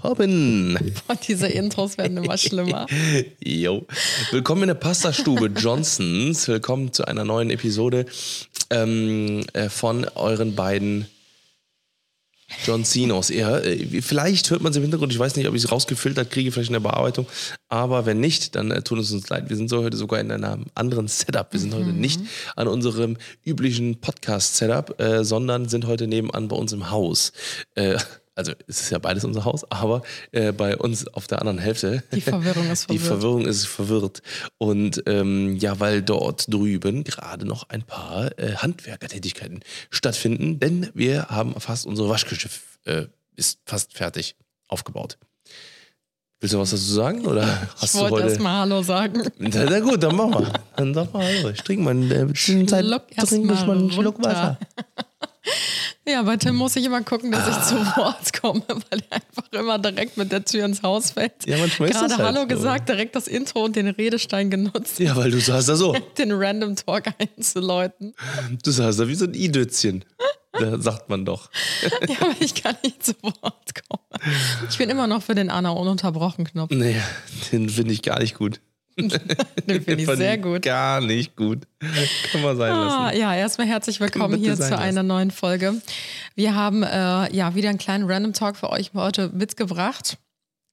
Poppen. Und diese Intros werden immer schlimmer. Jo. Willkommen in der Pastastube Johnsons. Willkommen zu einer neuen Episode ähm, äh, von euren beiden John Cenos. Ja, äh, vielleicht hört man es im Hintergrund. Ich weiß nicht, ob ich es rausgefiltert kriege, vielleicht in der Bearbeitung. Aber wenn nicht, dann äh, tut es uns leid. Wir sind so heute sogar in einem anderen Setup. Wir sind heute nicht an unserem üblichen Podcast-Setup, äh, sondern sind heute nebenan bei uns im Haus. Äh, also es ist ja beides unser Haus, aber äh, bei uns auf der anderen Hälfte. Die Verwirrung ist Die verwirrt. Verwirrung ist verwirrt. Und ähm, ja, weil dort drüben gerade noch ein paar äh, Handwerkertätigkeiten stattfinden, denn wir haben fast unsere Waschküche äh, ist fast fertig aufgebaut. Willst du was dazu sagen? Oder hast ich du wollte heute. erst mal Hallo sagen. Na, na gut, dann machen wir. Dann sag mal, hallo. ich trinke mal in der Zwischenzeit Schluck erst trinke ich mal einen Schluck. Wasser. Ja, bei Tim muss ich immer gucken, dass ich zu Wort komme, weil er einfach immer direkt mit der Tür ins Haus fällt. Ja, manchmal ist Gerade das halt Hallo so. gesagt, direkt das Intro und den Redestein genutzt, Ja, weil du saßt da so. den Random Talk einzuläuten. Du saßt da wie so ein I-Dötzchen. Da sagt man doch. Ja, aber ich kann nicht zu Wort kommen. Ich bin immer noch für den Anna ununterbrochen Knopf. Nee, den finde ich gar nicht gut. Den finde ich Fand sehr gut. Gar nicht gut. Kann man sein Ah, lassen. ja, erstmal herzlich willkommen hier zu lassen. einer neuen Folge. Wir haben äh, ja wieder einen kleinen Random Talk für euch heute mitgebracht.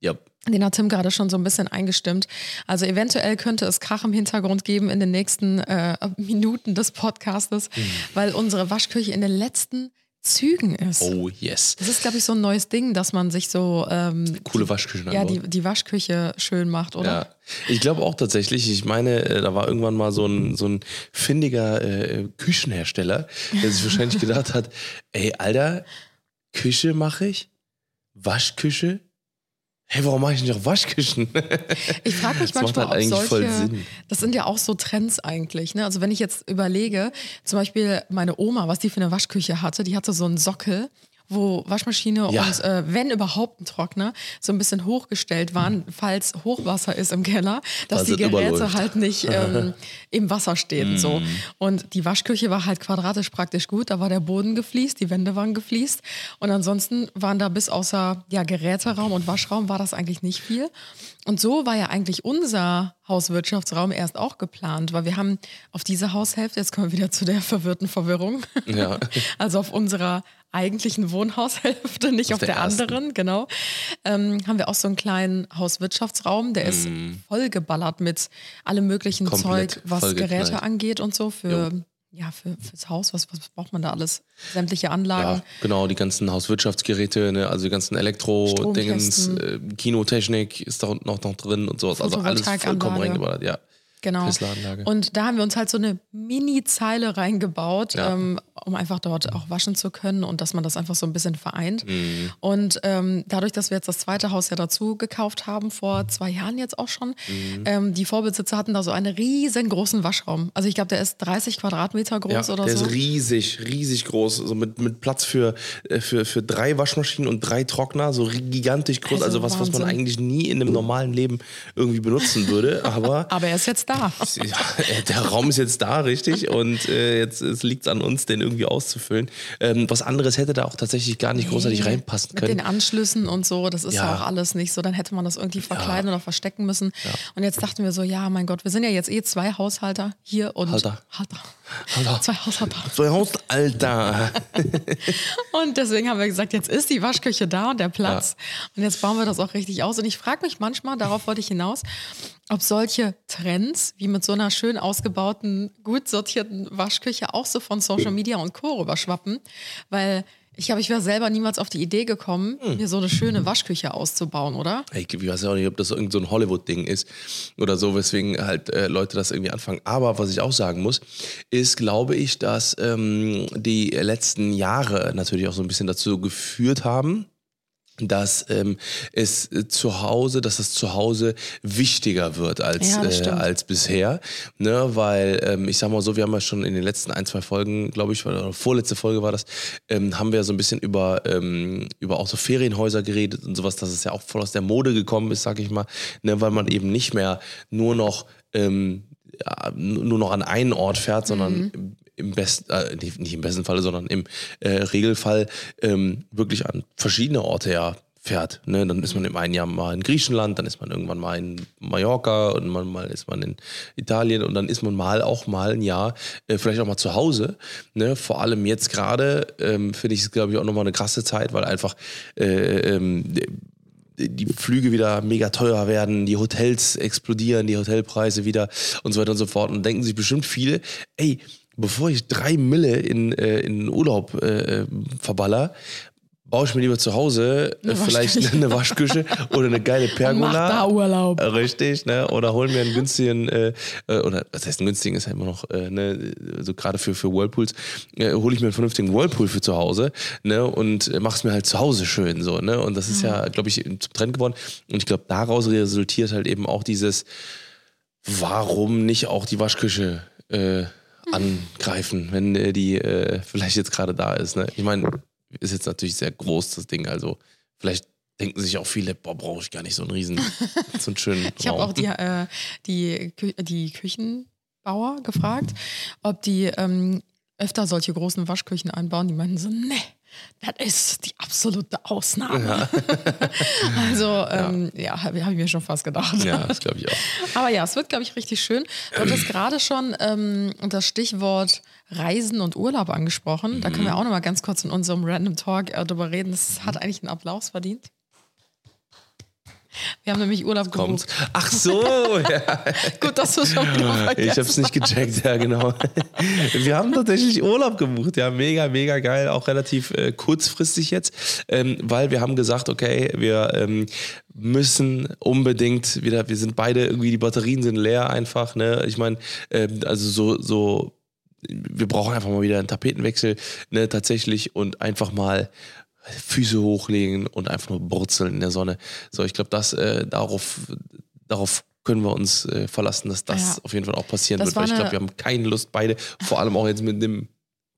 Ja. Den hat Tim gerade schon so ein bisschen eingestimmt. Also eventuell könnte es Krach im Hintergrund geben in den nächsten äh, Minuten des Podcastes, Mhm. weil unsere Waschküche in den letzten Zügen ist. Oh, yes. Das ist, glaube ich, so ein neues Ding, dass man sich so ähm, Coole Waschküchen ja, die, die Waschküche schön macht, oder? Ja, ich glaube auch tatsächlich. Ich meine, äh, da war irgendwann mal so ein, so ein findiger äh, Küchenhersteller, der sich wahrscheinlich gedacht hat: Ey, Alter, Küche mache ich, Waschküche. Hey, warum mache ich nicht auch Waschküchen? Ich frage mich Das macht manchmal, halt eigentlich ob voll solche, Sinn. das sind ja auch so Trends eigentlich. Ne? Also wenn ich jetzt überlege, zum Beispiel meine Oma, was die für eine Waschküche hatte, die hatte so einen Sockel, wo Waschmaschine Ja. und äh, wenn überhaupt ein Trockner so ein bisschen hochgestellt waren, falls Hochwasser ist im Keller, dass Falls die Geräte überläuft. halt nicht ähm, im Wasser stehen. So. Mm. Und die Waschküche war halt quadratisch praktisch gut, da war der Boden gefliest, die Wände waren gefliest und ansonsten waren da bis außer ja, Geräteraum und Waschraum war das eigentlich nicht viel. Und so war ja eigentlich unser Hauswirtschaftsraum erst auch geplant, weil wir haben auf diese Haushälfte, jetzt kommen wir wieder zu der verwirrten Verwirrung, Ja. also auf unserer eigentlichen Wohnhaushälfte, nicht auf, der der, ersten. anderen, genau, ähm, haben wir auch so einen kleinen Hauswirtschaftsraum, der ist vollgeballert mit allem möglichen Mm. Komplett Zeug, was. Geräte angeht und so für, ja, für, fürs Haus, was, was braucht man da alles? Sämtliche Anlagen. Ja, genau, die ganzen Hauswirtschaftsgeräte, ne, also die ganzen Elektro-Dingens, äh. Kinotechnik ist da unten auch noch drin und sowas. Also alles vollkommen reingeballert, ja. Genau. Tesla-Anlage. Und da haben wir uns halt so eine Mini-Zeile reingebaut, Ja. ähm, um einfach dort auch waschen zu können und dass man das einfach so ein bisschen vereint. Mhm. Und ähm, dadurch, dass wir jetzt das zweite Haus ja dazu gekauft haben, vor zwei Jahren jetzt auch schon, Mhm. ähm, die Vorbesitzer hatten da so einen riesengroßen Waschraum. Also ich glaube, der ist 30 Quadratmeter groß Ja, oder der so. ist riesig, riesig groß, so mit, mit Platz für, äh, für, für drei Waschmaschinen und drei Trockner, so gigantisch groß, also, Also was, was man eigentlich nie in einem normalen Leben irgendwie benutzen würde, aber Aber er ist jetzt da. Ja, der Raum ist jetzt da, richtig, und äh, jetzt liegt es an uns, den irgendwie auszufüllen. Ähm, was anderes hätte da auch tatsächlich gar nicht großartig reinpassen Mit den können. Anschlüssen und so, das ist ja. Ja. auch alles nicht so. Dann hätte man das irgendwie verkleiden oder verstecken müssen. Und jetzt dachten wir so, ja, mein Gott, wir sind ja jetzt eh zwei Haushalter hier und Halter. Halter. Halter. Zwei Haushalter. So Haus, Alter. Und deswegen haben wir gesagt, jetzt ist die Waschküche da und der Platz. Und jetzt bauen wir das auch richtig aus. Und ich frage mich manchmal, darauf wollte ich hinaus, ob solche Trends wie mit so einer schön ausgebauten, gut sortierten Waschküche auch so von Social Media und Co. rüberschwappen. Weil ich glaube, ich wäre selber niemals auf die Idee gekommen, mir so eine schöne Waschküche auszubauen, oder? Ich, ich weiß ja auch nicht, ob das irgend so ein Hollywood-Ding ist oder so, weswegen halt äh, Leute das irgendwie anfangen. Aber was ich auch sagen muss, ist, glaube ich, dass ähm, die letzten Jahre natürlich auch so ein bisschen dazu geführt haben, dass ähm, es äh, zu Hause, dass das zu Hause wichtiger wird als, Ja, äh, als bisher. Ne? Weil, ähm, ich sag mal so, wir haben ja schon in den letzten ein, zwei Folgen, glaube ich, oder vorletzte Folge war das, ähm, haben wir so ein bisschen über, ähm, über auch so Ferienhäuser geredet und sowas, dass es ja auch voll aus der Mode gekommen ist, sag ich mal, ne? weil man eben nicht mehr nur noch ähm, ja, nur noch an einen Ort fährt, sondern im, im besten, äh, nicht, im besten Falle, sondern im äh, Regelfall ähm, wirklich an verschiedene Orte ja fährt. Ne? Dann ist man im einen Jahr mal in Griechenland, dann ist man irgendwann mal in Mallorca und man mal ist man in Italien und dann ist man mal auch mal ein Jahr äh, vielleicht auch mal zu Hause. Ne? Vor allem jetzt gerade ähm, finde ich es glaube ich auch nochmal eine krasse Zeit, weil einfach äh, ähm, die Flüge wieder mega teuer werden, die Hotels explodieren, die Hotelpreise wieder und so weiter und so fort. Und denken sich bestimmt viele, ey, bevor ich drei Mille in, äh, in Urlaub äh, verballer, baue ich mir lieber zu Hause äh, Eine vielleicht eine Waschküche oder eine geile Pergola. Mach da Urlaub. Richtig, ne? Oder holen mir einen günstigen, äh, äh, oder was heißt einen günstigen, ist ja immer noch, äh, ne, so gerade für, für Whirlpools, äh, hole ich mir einen vernünftigen Whirlpool für zu Hause, ne? Und äh, mach's mir halt zu Hause schön so, ne? Und das ist ja, glaube ich, zum Trend geworden. Und ich glaube, daraus resultiert halt eben auch dieses, warum nicht auch die Waschküche äh, angreifen, wenn äh, die äh, vielleicht jetzt gerade da ist. Ne? Ich meine, ist jetzt natürlich sehr groß, das Ding. Also vielleicht denken sich auch viele, boah, brauche ich gar nicht so einen riesen, so einen schönen Ich habe Raum. auch die, äh, die, Kü die Küchenbauer gefragt, ob die ähm, öfter solche großen Waschküchen einbauen. Die meinten so, nee, das ist die absolute Ausnahme. also, ähm, ja, habe hab ich mir schon fast gedacht. Ja, das glaube ich auch. Aber ja, es wird, glaube ich, richtig schön. Du hattest gerade schon ähm, das Stichwort Reisen und Urlaub angesprochen. Da können wir Mhm. auch noch mal ganz kurz in unserem Random Talk äh, drüber reden. Das hat eigentlich einen Applaus verdient. Wir haben nämlich Urlaub gebucht. Ach so, ja. Gut, dass du schon wieder vergessen Ich habe es nicht gecheckt, ja genau. Wir haben tatsächlich Urlaub gebucht, ja, mega, mega geil, auch relativ äh, kurzfristig jetzt, ähm, weil wir haben gesagt, okay, wir ähm, müssen unbedingt wieder, wir sind beide irgendwie, die Batterien sind leer einfach, ne? Ich meine, ähm, also so, so, wir brauchen einfach mal wieder einen Tapetenwechsel, ne, tatsächlich und einfach mal Füße hochlegen und einfach nur brutzeln in der Sonne. So, ich glaube, das äh, darauf, darauf können wir uns äh, verlassen, dass das Ja. auf jeden Fall auch passieren Das wird. Weil ich glaube, wir haben keine Lust, beide, vor allem auch jetzt mit dem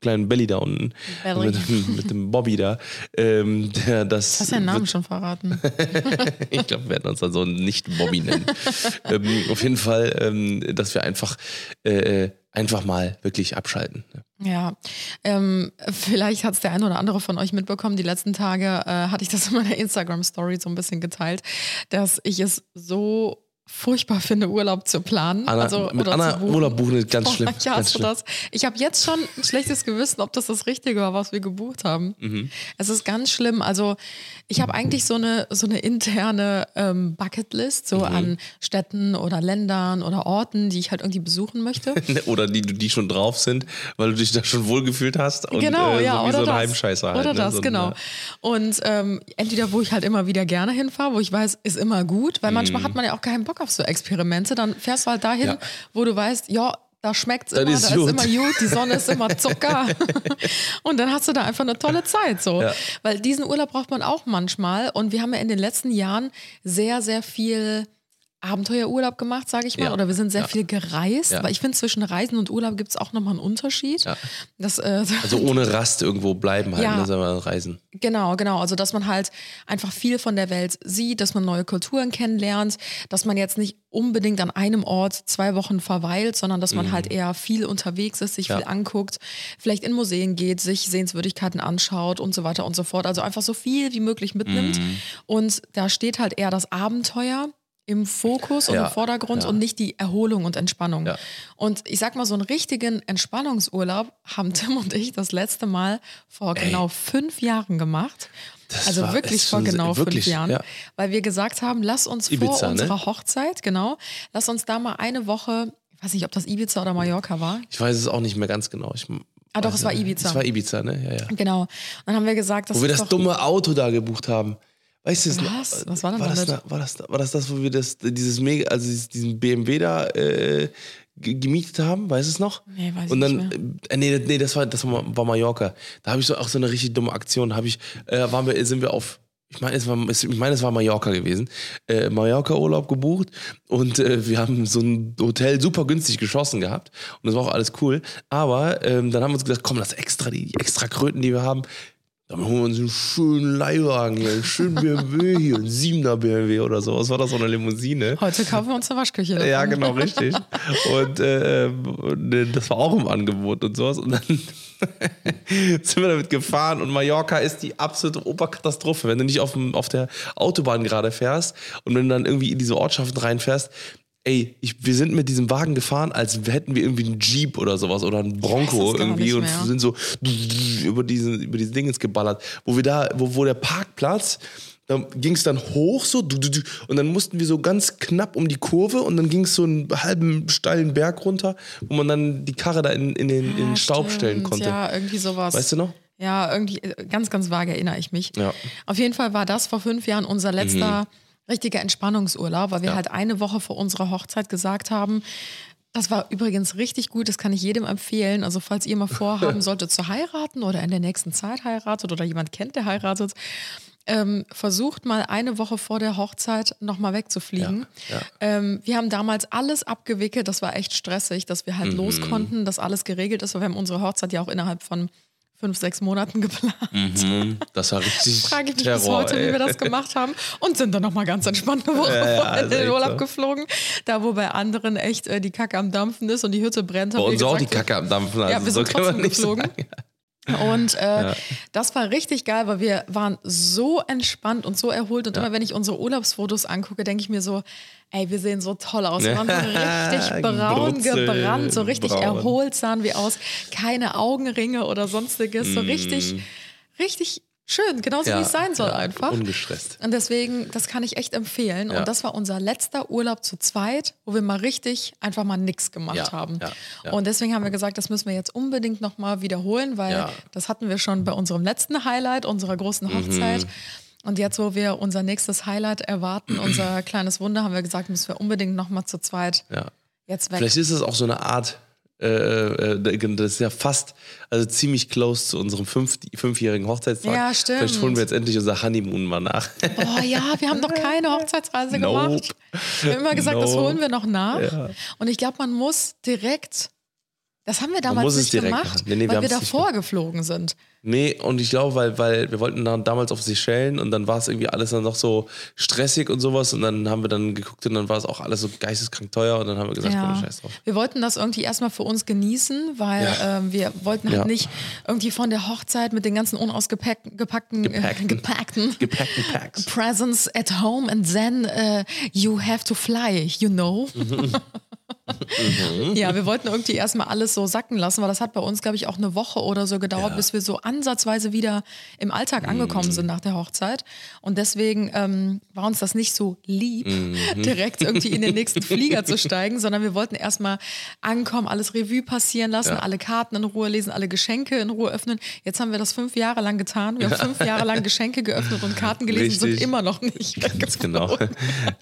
kleinen Belly da unten, Belly. mit, dem- mit dem Bobby da, ähm, der das. Hast du den Namen schon verraten? ich glaube, wir werden uns dann so nicht Bobby nennen. ähm, auf jeden Fall, ähm, dass wir einfach, äh, einfach mal wirklich abschalten. Ja, ähm, vielleicht hat es der eine oder andere von euch mitbekommen. Die letzten Tage äh, hatte ich das in meiner Instagram-Story so ein bisschen geteilt, dass ich es so furchtbar finde, Urlaub zu planen. Anna, also, mit Anna. Urlaub buchen ist ganz Oh, schlimm. Ja, ganz schlimm. das? Ich habe jetzt schon ein schlechtes Gewissen, ob das das Richtige war, was wir gebucht haben. Mhm. Es ist ganz schlimm. Also ich habe eigentlich so eine, so eine interne ähm, Bucketlist, so Mhm. an Städten oder Ländern oder Orten, die ich halt irgendwie besuchen möchte. Oder die, die schon drauf sind, weil du dich da schon wohlgefühlt hast. Und, genau, äh, ja, so wie oder so ein das. Heimscheißer halt. Oder ne? das, so ein, genau. Und ähm, entweder, wo ich halt immer wieder gerne hinfahre, wo ich weiß, ist immer gut, weil Mhm. manchmal hat man ja auch keinen Bock auf so Experimente. Dann fährst du halt dahin, Ja. wo du weißt, ja, da schmeckt's Das immer, ist da gut. ist immer gut, die Sonne ist immer Zucker. und dann hast du da einfach eine tolle Zeit. So. Ja. Weil diesen Urlaub braucht man auch manchmal. Und wir haben ja in den letzten Jahren sehr, sehr viel Abenteuerurlaub gemacht, sage ich mal. Ja. Oder wir sind sehr Ja. viel gereist. Ja. Weil ich finde, zwischen Reisen und Urlaub gibt es auch nochmal einen Unterschied. Das, äh, Also ohne Rast irgendwo bleiben halt, Ja. ne, reisen. Genau, genau. Also, dass man halt einfach viel von der Welt sieht, dass man neue Kulturen kennenlernt, dass man jetzt nicht unbedingt an einem Ort zwei Wochen verweilt, sondern dass man halt eher viel unterwegs ist, sich Mhm. Viel anguckt, vielleicht in Museen geht, sich Sehenswürdigkeiten anschaut und so weiter und so fort. Also einfach so viel wie möglich mitnimmt. Mhm. Und da steht halt eher das Abenteuer im Fokus und Ja, im Vordergrund ja. und nicht die Erholung und Entspannung. Ja. Und ich sag mal, so einen richtigen Entspannungsurlaub haben Tim und ich das letzte Mal vor genau fünf Jahren gemacht. Das also war- wirklich vor genau wirklich, fünf Jahren. ja. Weil wir gesagt haben, lass uns Ibiza, vor ne? unserer Hochzeit, genau, lass uns da mal eine Woche, ich weiß nicht, ob das Ibiza oder Mallorca war. Ich weiß es auch nicht mehr ganz genau. Ich, Ah, doch, es war. Ibiza. Es war Ibiza, ne? Ja, ja. Genau. Dann haben wir gesagt, das Wo wir das dumme Auto da gebucht haben. Weißt du es noch? Was? Was war denn war das, damit? da, war, das, war das das, wo wir das, dieses mega, also diesen BMW da äh, ge- gemietet haben? Weißt du es noch? Nee, weiß ich Und dann, nicht äh, nee, nee, das war, das war, Mallorca. Da habe ich so auch so eine richtig dumme Aktion. Habe ich, äh, waren wir, sind wir auf ich meine, es war, ich meine, es war Mallorca gewesen, äh, Mallorca-Urlaub gebucht und äh, wir haben so ein Hotel super günstig geschossen gehabt und das war auch alles cool. Aber ähm, dann haben wir uns gesagt, komm, das extra, die, die extra Kröten, die wir haben, dann holen wir uns einen schönen Leihwagen hier, einen schönen BMW hier, einen 7er BMW oder so. Was war das, so eine Limousine? Heute kaufen wir uns eine Waschküche. davon. Ja, genau, richtig. Und äh, und, äh, das war auch im Angebot und sowas. Und dann sind wir damit gefahren und Mallorca ist die absolute Oberkatastrophe. Wenn du nicht auf, dem, auf der Autobahn gerade fährst und wenn du dann irgendwie in diese Ortschaften reinfährst, ey, ich, wir sind mit diesem Wagen gefahren, als hätten wir irgendwie einen Jeep oder sowas oder einen Bronco irgendwie und sind so über diesen, über diese Dinge geballert. Wo wir da, wo, wo der Parkplatz, da ging es dann hoch so und dann mussten wir so ganz knapp um die Kurve und dann ging es so einen halben steilen Berg runter, wo man dann die Karre da in, in den, in den Ja, Staub stimmt. stellen konnte. Ja, irgendwie sowas. Weißt du noch? Ja, irgendwie äh, ganz, ganz vage erinnere ich mich. Ja. Mhm. Auf jeden Fall war das vor fünf Jahren unser letzter richtiger Entspannungsurlaub, weil wir Ja. halt eine Woche vor unserer Hochzeit gesagt haben, das war übrigens richtig gut, das kann ich jedem empfehlen. Also falls ihr mal vorhaben solltet zu heiraten oder in der nächsten Zeit heiratet oder jemand kennt, der heiratet, ähm, versucht mal eine Woche vor der Hochzeit nochmal wegzufliegen. Ja, ja. Ähm, wir haben damals alles abgewickelt, das war echt stressig, dass wir Mhm. halt los konnten, dass alles geregelt ist, weil wir haben unsere Hochzeit ja auch innerhalb von fünf, sechs Monaten geplant. Mhm, das war richtig Frage ich mich Terror, bis heute, ey. wie wir das gemacht haben. Und sind dann nochmal ganz entspannt eine Woche Ja, ja, in ist den Urlaub so. geflogen. Da, wo bei anderen echt äh, die Kacke am Dampfen ist und die Hütte brennt. Bei uns auch die Kacke am Dampfen. Also Ja, wir so sind man trotzdem nicht geflogen. sagen. Und äh, das war richtig geil, weil wir waren so entspannt und so erholt. Und immer wenn ich unsere Urlaubsfotos angucke, denke ich mir so, ey, wir sehen so toll aus. Wir waren so richtig braun Brutzel, gebrannt, so richtig braun. erholt sahen wir aus. Keine Augenringe oder sonstiges. So richtig, richtig schön, genauso wie es sein soll ja, einfach. Ungestresst. Und deswegen, das kann ich echt empfehlen. Ja. Und das war unser letzter Urlaub zu zweit, wo wir mal richtig einfach mal nichts gemacht Ja, haben. ja, ja. Und deswegen haben wir gesagt, das müssen wir jetzt unbedingt nochmal wiederholen, weil Ja. das hatten wir schon bei unserem letzten Highlight, unserer großen Mhm. Hochzeit. Und jetzt, wo wir unser nächstes Highlight erwarten, unser kleines Wunder, haben wir gesagt, müssen wir unbedingt nochmal zu zweit Ja. jetzt weg. Vielleicht ist es auch so eine Art, äh, äh, das ist ja fast, also ziemlich close zu unserem fünf, fünfjährigen Hochzeitstag. Ja, stimmt. Vielleicht holen wir jetzt endlich unser Honeymoon mal nach. Oh ja, wir haben noch keine Hochzeitsreise Nope. gemacht. Wir haben immer gesagt, das Nope. holen wir noch nach. Ja. Und ich glaube, man muss direkt. Das haben wir damals nicht gemacht. Nee, nee, wir weil wir nicht davor geflogen sind. Nee, und ich glaube, weil, weil wir wollten dann damals auf Seychellen und dann war es irgendwie alles dann noch so stressig und sowas und dann haben wir dann geguckt und dann war es auch alles so geisteskrank teuer und dann haben wir gesagt, komm, Ja. scheiß drauf. Wir wollten das irgendwie erstmal für uns genießen, weil Ja. ähm, wir wollten halt Ja. nicht irgendwie von der Hochzeit mit den ganzen unausgepackten gepackten, Gepackten. Äh, gepackten Gepackten Packs. presents at home and then äh, you have to fly, you know. Ja, wir wollten irgendwie erstmal alles so sacken lassen, weil das hat bei uns, glaube ich, auch eine Woche oder so gedauert, Ja. bis wir so ansatzweise wieder im Alltag angekommen sind nach der Hochzeit. Und deswegen ähm, war uns das nicht so lieb, direkt irgendwie in den nächsten Flieger zu steigen, sondern wir wollten erstmal ankommen, alles Revue passieren lassen, Ja. alle Karten in Ruhe lesen, alle Geschenke in Ruhe öffnen. Jetzt haben wir das fünf Jahre lang getan. Wir haben fünf Jahre lang Geschenke geöffnet und Karten gelesen, sind Richtig. immer noch nicht Ganz genau.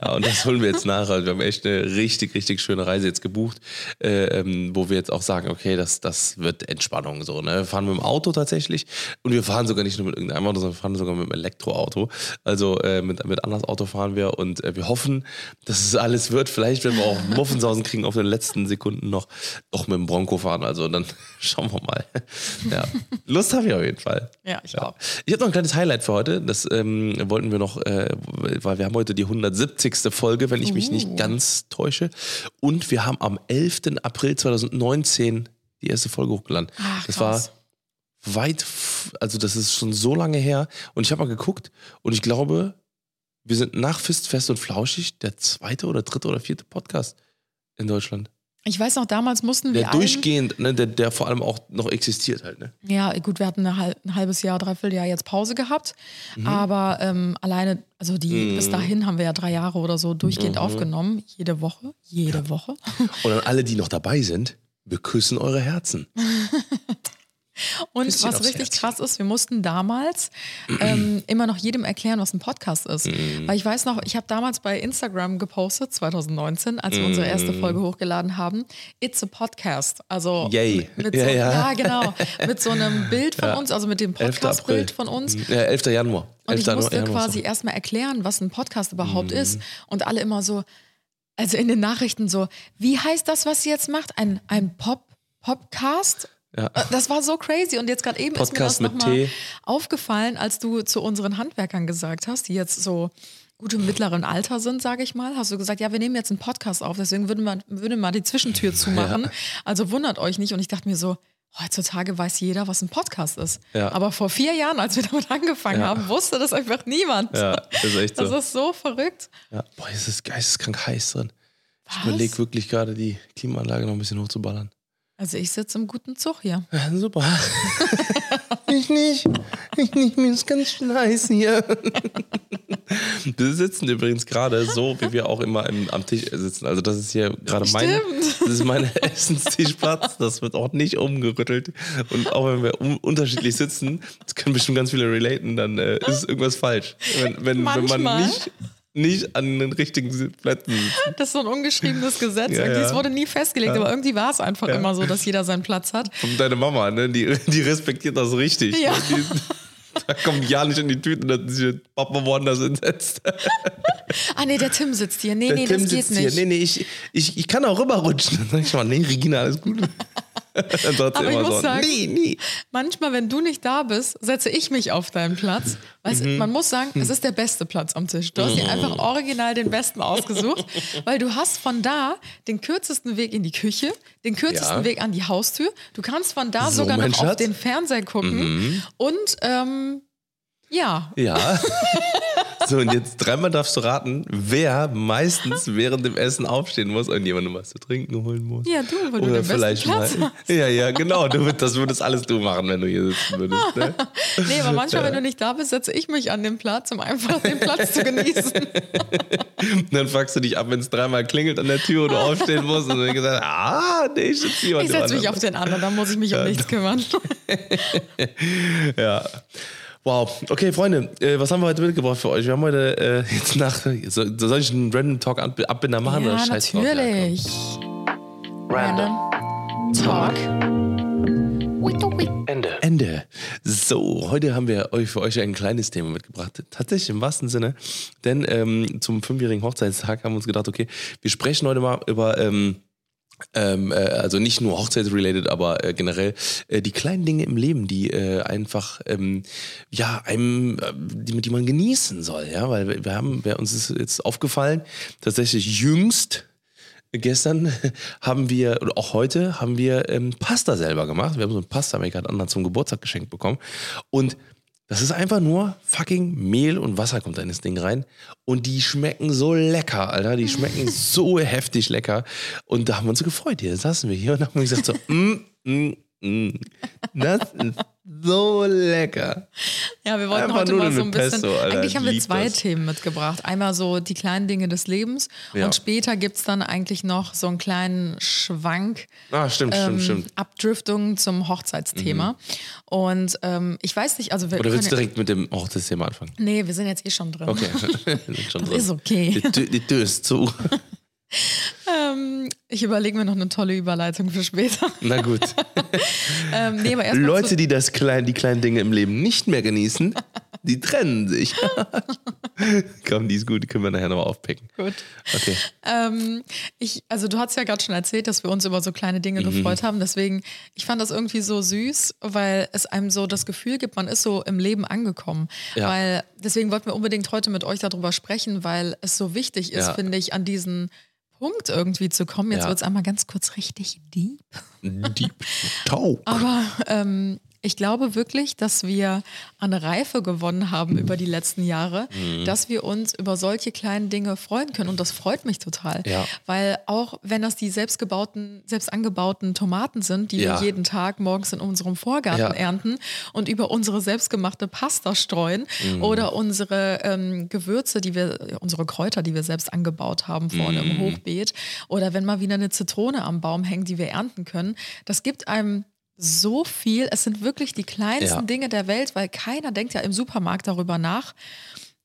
Ja, und das holen wir jetzt nach. Also wir haben echt eine richtig, richtig schöne Reise jetzt gebucht, äh, ähm, wo wir jetzt auch sagen, okay, das, das wird Entspannung so. Ne? Wir fahren mit dem Auto tatsächlich und wir fahren sogar nicht nur mit irgendeinem Auto, sondern wir fahren sogar mit einem Elektroauto. Also äh, mit, mit anderes Auto fahren wir und äh, wir hoffen, dass es alles wird. Vielleicht werden wir auch Muffensausen kriegen auf den letzten Sekunden noch, doch mit dem Bronco fahren. Also dann schauen wir mal. Ja. Lust habe ich auf jeden Fall. Ja, ich auch. Ich habe noch ein kleines Highlight für heute. Das ähm, wollten wir noch, äh, weil wir haben heute die 170. Folge, wenn ich mich Uh. nicht ganz täusche. Und wir haben am 11. April 2019 die erste Folge hochgeladen. Ach, das krass. war weit, also das ist schon so lange her. Und ich habe mal geguckt und ich glaube, wir sind nach Fist, Fest und Flauschig der zweite oder dritte oder vierte Podcast in Deutschland. Ich weiß noch, damals mussten wir Der durchgehend, ne, der, der vor allem auch noch existiert halt. Ne? Ja, gut, wir hatten eine, ein halbes Jahr, dreiviertel Jahr jetzt Pause gehabt. Mhm. Aber ähm, alleine, also die, bis dahin haben wir ja drei Jahre oder so durchgehend Mhm. aufgenommen. Jede Woche. Jede Woche. Und an alle, die noch dabei sind, wir küssen eure Herzen. Und Küsschen was richtig Herz. krass ist, wir mussten damals ähm, immer noch jedem erklären, was ein Podcast ist. Mhm. Weil ich weiß noch, ich habe damals bei Instagram gepostet, 2019, als wir unsere erste Mhm. Folge hochgeladen haben, It's a Podcast. Also Yay. mit Ja, so, ja. ja. genau. Mit so einem Bild von uns, also mit dem 11. April. Podcast-Bild von uns. Ja, 11. Januar. Und 11. ich musste Januar, quasi erstmal erklären, was ein Podcast überhaupt Mhm. ist. Und alle immer so, also in den Nachrichten so, wie heißt das, was sie jetzt macht? Ein, ein Pop, Popcast? Ja. Äh, Das war so crazy. Und jetzt gerade eben Podcast ist mir das nochmal aufgefallen, als du zu unseren Handwerkern gesagt hast, die jetzt so gut im mittleren Alter sind, sage ich mal, hast du gesagt, ja, wir nehmen jetzt einen Podcast auf, deswegen würden wir, würden mal die Zwischentür zumachen. Also wundert euch nicht. Und ich dachte mir so, heutzutage weiß jeder, was ein Podcast ist. Ja. Aber vor vier Jahren, als wir damit angefangen Ja. haben, wusste das einfach niemand. Ja, das ist echt Das so. ist so verrückt. Ja. Boah, es ist geisteskrank heiß drin. Ich Was? überlege wirklich gerade, die Klimaanlage noch ein bisschen hochzuballern. Also ich sitze im guten Zug hier. Ja, super. ich nicht. Ich nicht. Mir ist ganz schön heiß hier. Wir sitzen übrigens gerade so, wie wir auch immer im, am Tisch sitzen. Also das ist hier gerade mein, Stimmt. das ist mein Essenstischplatz. Das wird auch nicht umgerüttelt. Und auch wenn wir um, unterschiedlich sitzen, das können bestimmt ganz viele relaten, dann äh, ist irgendwas falsch. Wenn, wenn, wenn man nicht, nicht an den richtigen Plätzen sitzt. Das ist so ein ungeschriebenes Gesetz. Ja, irgendwie, ja. Es wurde nie festgelegt, aber irgendwie war es einfach immer so, dass jeder seinen Platz hat. Und deine Mama, ne, die, die respektiert das richtig. Ja. Ne? Die, da kommt ja nicht in die Tüten, dass sich Papa woanders hinsetzt. Ah nee, der Tim sitzt hier. Nee, Der nee, Tim das geht sitzt hier. nicht. Nee, nee, ich, ich, ich kann auch rüberrutschen. Dann sag ich mal, nee, Regina, alles gut. Dann sagt Aber ich muss so, sagen- nee, nee. Manchmal, wenn du nicht da bist, setze ich mich auf deinen Platz. Weißt, Mhm. Man muss sagen, es ist der beste Platz am Tisch. Du hast dir einfach original den besten ausgesucht, weil du hast von da den kürzesten Weg in die Küche, den kürzesten Ja. Weg an die Haustür. Du kannst von da So, sogar noch auf Schatz. Mhm. den Fernseher gucken. Und ähm, ja, Ja. So, und jetzt dreimal darfst du raten, wer meistens während dem Essen aufstehen muss und jemandem was zu trinken holen muss. Ja, du, weil du Oder den besten vielleicht Platz mal. Ja, ja, genau. Du, das würdest alles du machen, wenn du hier sitzen würdest. Ne? nee, aber manchmal, wenn du nicht da bist, setze ich mich an den Platz, um einfach den Platz zu genießen. Und dann fragst du dich ab, wenn es dreimal klingelt an der Tür und du aufstehen musst. Und dann gesagt, ah, nee, ich sitze hier. Ich setze mich auf den anderen, dann muss ich mich um nichts kümmern. Ja. Wow. Okay, Freunde, äh, was haben wir heute mitgebracht für euch? Wir haben heute äh, jetzt nach. So, soll ich einen Random Talk Ab Abbinder machen? oder Ja, scheiß drauf? natürlich. Random Talk. Ende. Ende. So, heute haben wir euch für euch ein kleines Thema mitgebracht. Tatsächlich im wahrsten Sinne. Denn ähm, zum fünfjährigen Hochzeitstag haben wir uns gedacht, okay, wir sprechen heute mal über. Ähm, ähm, äh, also nicht nur hochzeitsrelated, aber äh, generell äh, die kleinen Dinge im Leben, die äh, einfach ähm, ja einem, äh, die, die man genießen soll, ja, weil wir, wir haben, wir, uns ist jetzt aufgefallen, tatsächlich jüngst gestern haben wir, oder auch heute, haben wir ähm, Pasta selber gemacht. Wir haben so ein Pasta-Maker Anna zum Geburtstag geschenkt bekommen. Und das ist einfach nur fucking Mehl und Wasser kommt da in das Ding rein. Und die schmecken so lecker, Alter. Die schmecken so heftig lecker. Und da haben wir uns so gefreut. Hier saßen wir hier und haben gesagt so, mm, mm. Das ist so lecker. Ja, wir wollten Einfach heute mal so ein bisschen. Pesto, Alter. eigentlich haben wir zwei das. Themen mitgebracht. Einmal so die kleinen Dinge des Lebens Ja. und später gibt es dann eigentlich noch so einen kleinen Schwank. Ah, stimmt, stimmt, ähm, stimmt. Mhm. Abdriftungen zum Hochzeitsthema. Und ähm, ich weiß nicht, also wir Oder willst du direkt mit dem Hochzeitsthema anfangen? Nee, wir sind jetzt eh schon drin. Okay. Sind schon Das drin. ist okay. Die, Tür- die Tür ist zu. Ähm, ich überlege mir noch eine tolle Überleitung für später. Na gut. Ähm, nee, Leute, die das klein, die kleinen Dinge im Leben nicht mehr genießen, die trennen sich. Komm, die ist gut, die können wir nachher nochmal aufpicken. Gut. Okay. Ähm, ich, also du hast ja gerade schon erzählt, dass wir uns über so kleine Dinge Mhm. gefreut haben. Deswegen, ich fand das irgendwie so süß, weil es einem so das Gefühl gibt, man ist so im Leben angekommen. Ja. Weil deswegen wollten wir unbedingt heute mit euch darüber sprechen, weil es so wichtig ist, Ja. finde ich, an diesen Punkt irgendwie zu kommen. Jetzt Ja. wird es einmal ganz kurz richtig deep. Deep Talk. Aber ähm, ich glaube wirklich, dass wir an Reife gewonnen haben über die letzten Jahre, Mhm. dass wir uns über solche kleinen Dinge freuen können. Und das freut mich total. Ja. Weil auch wenn das die selbstgebauten, selbst angebauten Tomaten sind, die Ja. wir jeden Tag morgens in unserem Vorgarten Ja. ernten und über unsere selbstgemachte Pasta streuen Mhm. oder unsere ähm, Gewürze, die wir, unsere Kräuter, die wir selbst angebaut haben vorne Mhm. im Hochbeet oder wenn mal wieder eine Zitrone am Baum hängt, die wir ernten können, das gibt einem so viel. Es sind wirklich die kleinsten Ja. Dinge der Welt, weil keiner denkt ja im Supermarkt darüber nach.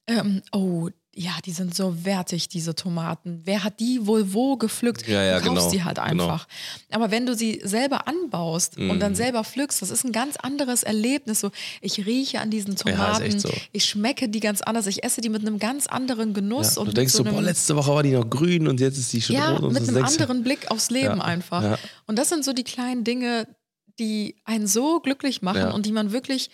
Ähm, oh, ja, die sind so wertig, diese Tomaten. Wer hat die wohl wo gepflückt? Ja, ja, du kaufst genau, die halt genau. einfach. Aber wenn du sie selber anbaust und Mhm. dann selber pflückst, das ist ein ganz anderes Erlebnis. So, ich rieche an diesen Ja, Tomaten, echt so. ich schmecke die ganz anders, ich esse die mit einem ganz anderen Genuss. Ja, und du denkst so, einem, boah, letzte Woche war die noch grün und jetzt ist die schon ja, rot. Und mit einem anderen Blick aufs Leben Ja, einfach. ja. Und das sind so die kleinen Dinge, die einen so glücklich machen Ja. und die man wirklich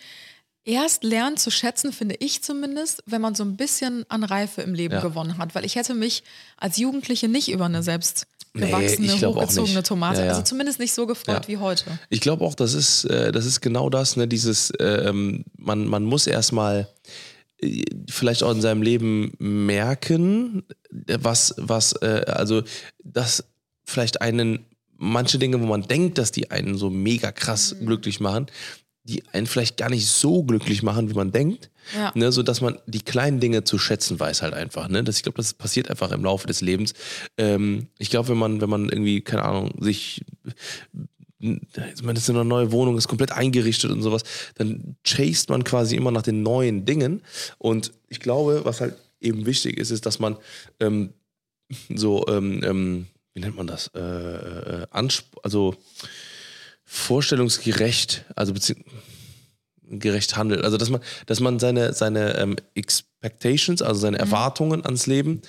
erst lernt zu schätzen, finde ich zumindest, wenn man so ein bisschen an Reife im Leben Ja. gewonnen hat. Weil ich hätte mich als Jugendliche nicht über eine selbst Nee, gewachsene, auch hochgezogene. Tomate, Ja, ja. also zumindest nicht so gefreut Ja. wie heute. Ich glaube auch, das ist, äh, das ist genau das, ne, dieses, ähm, man, man muss erstmal äh, vielleicht auch in seinem Leben merken, äh, was, was, äh, also, dass vielleicht einen, manche Dinge, wo man denkt, dass die einen so mega krass Mhm. glücklich machen, die einen vielleicht gar nicht so glücklich machen, wie man denkt. Ja. Ne, so dass man die kleinen Dinge zu schätzen weiß halt einfach. Ne? Das, ich glaube, das passiert einfach im Laufe des Lebens. Ähm, ich glaube, wenn man, wenn man irgendwie, keine Ahnung, sich man ist in einer neuen Wohnung, ist komplett eingerichtet und sowas, dann chased man quasi immer nach den neuen Dingen. Und ich glaube, was halt eben wichtig ist, ist, dass man ähm, so, ähm, ähm, wie nennt man das? Äh, äh, also vorstellungsgerecht, also gerecht handelt. Also dass man, dass man seine, seine ähm, Expectations, also seine Erwartungen ans Leben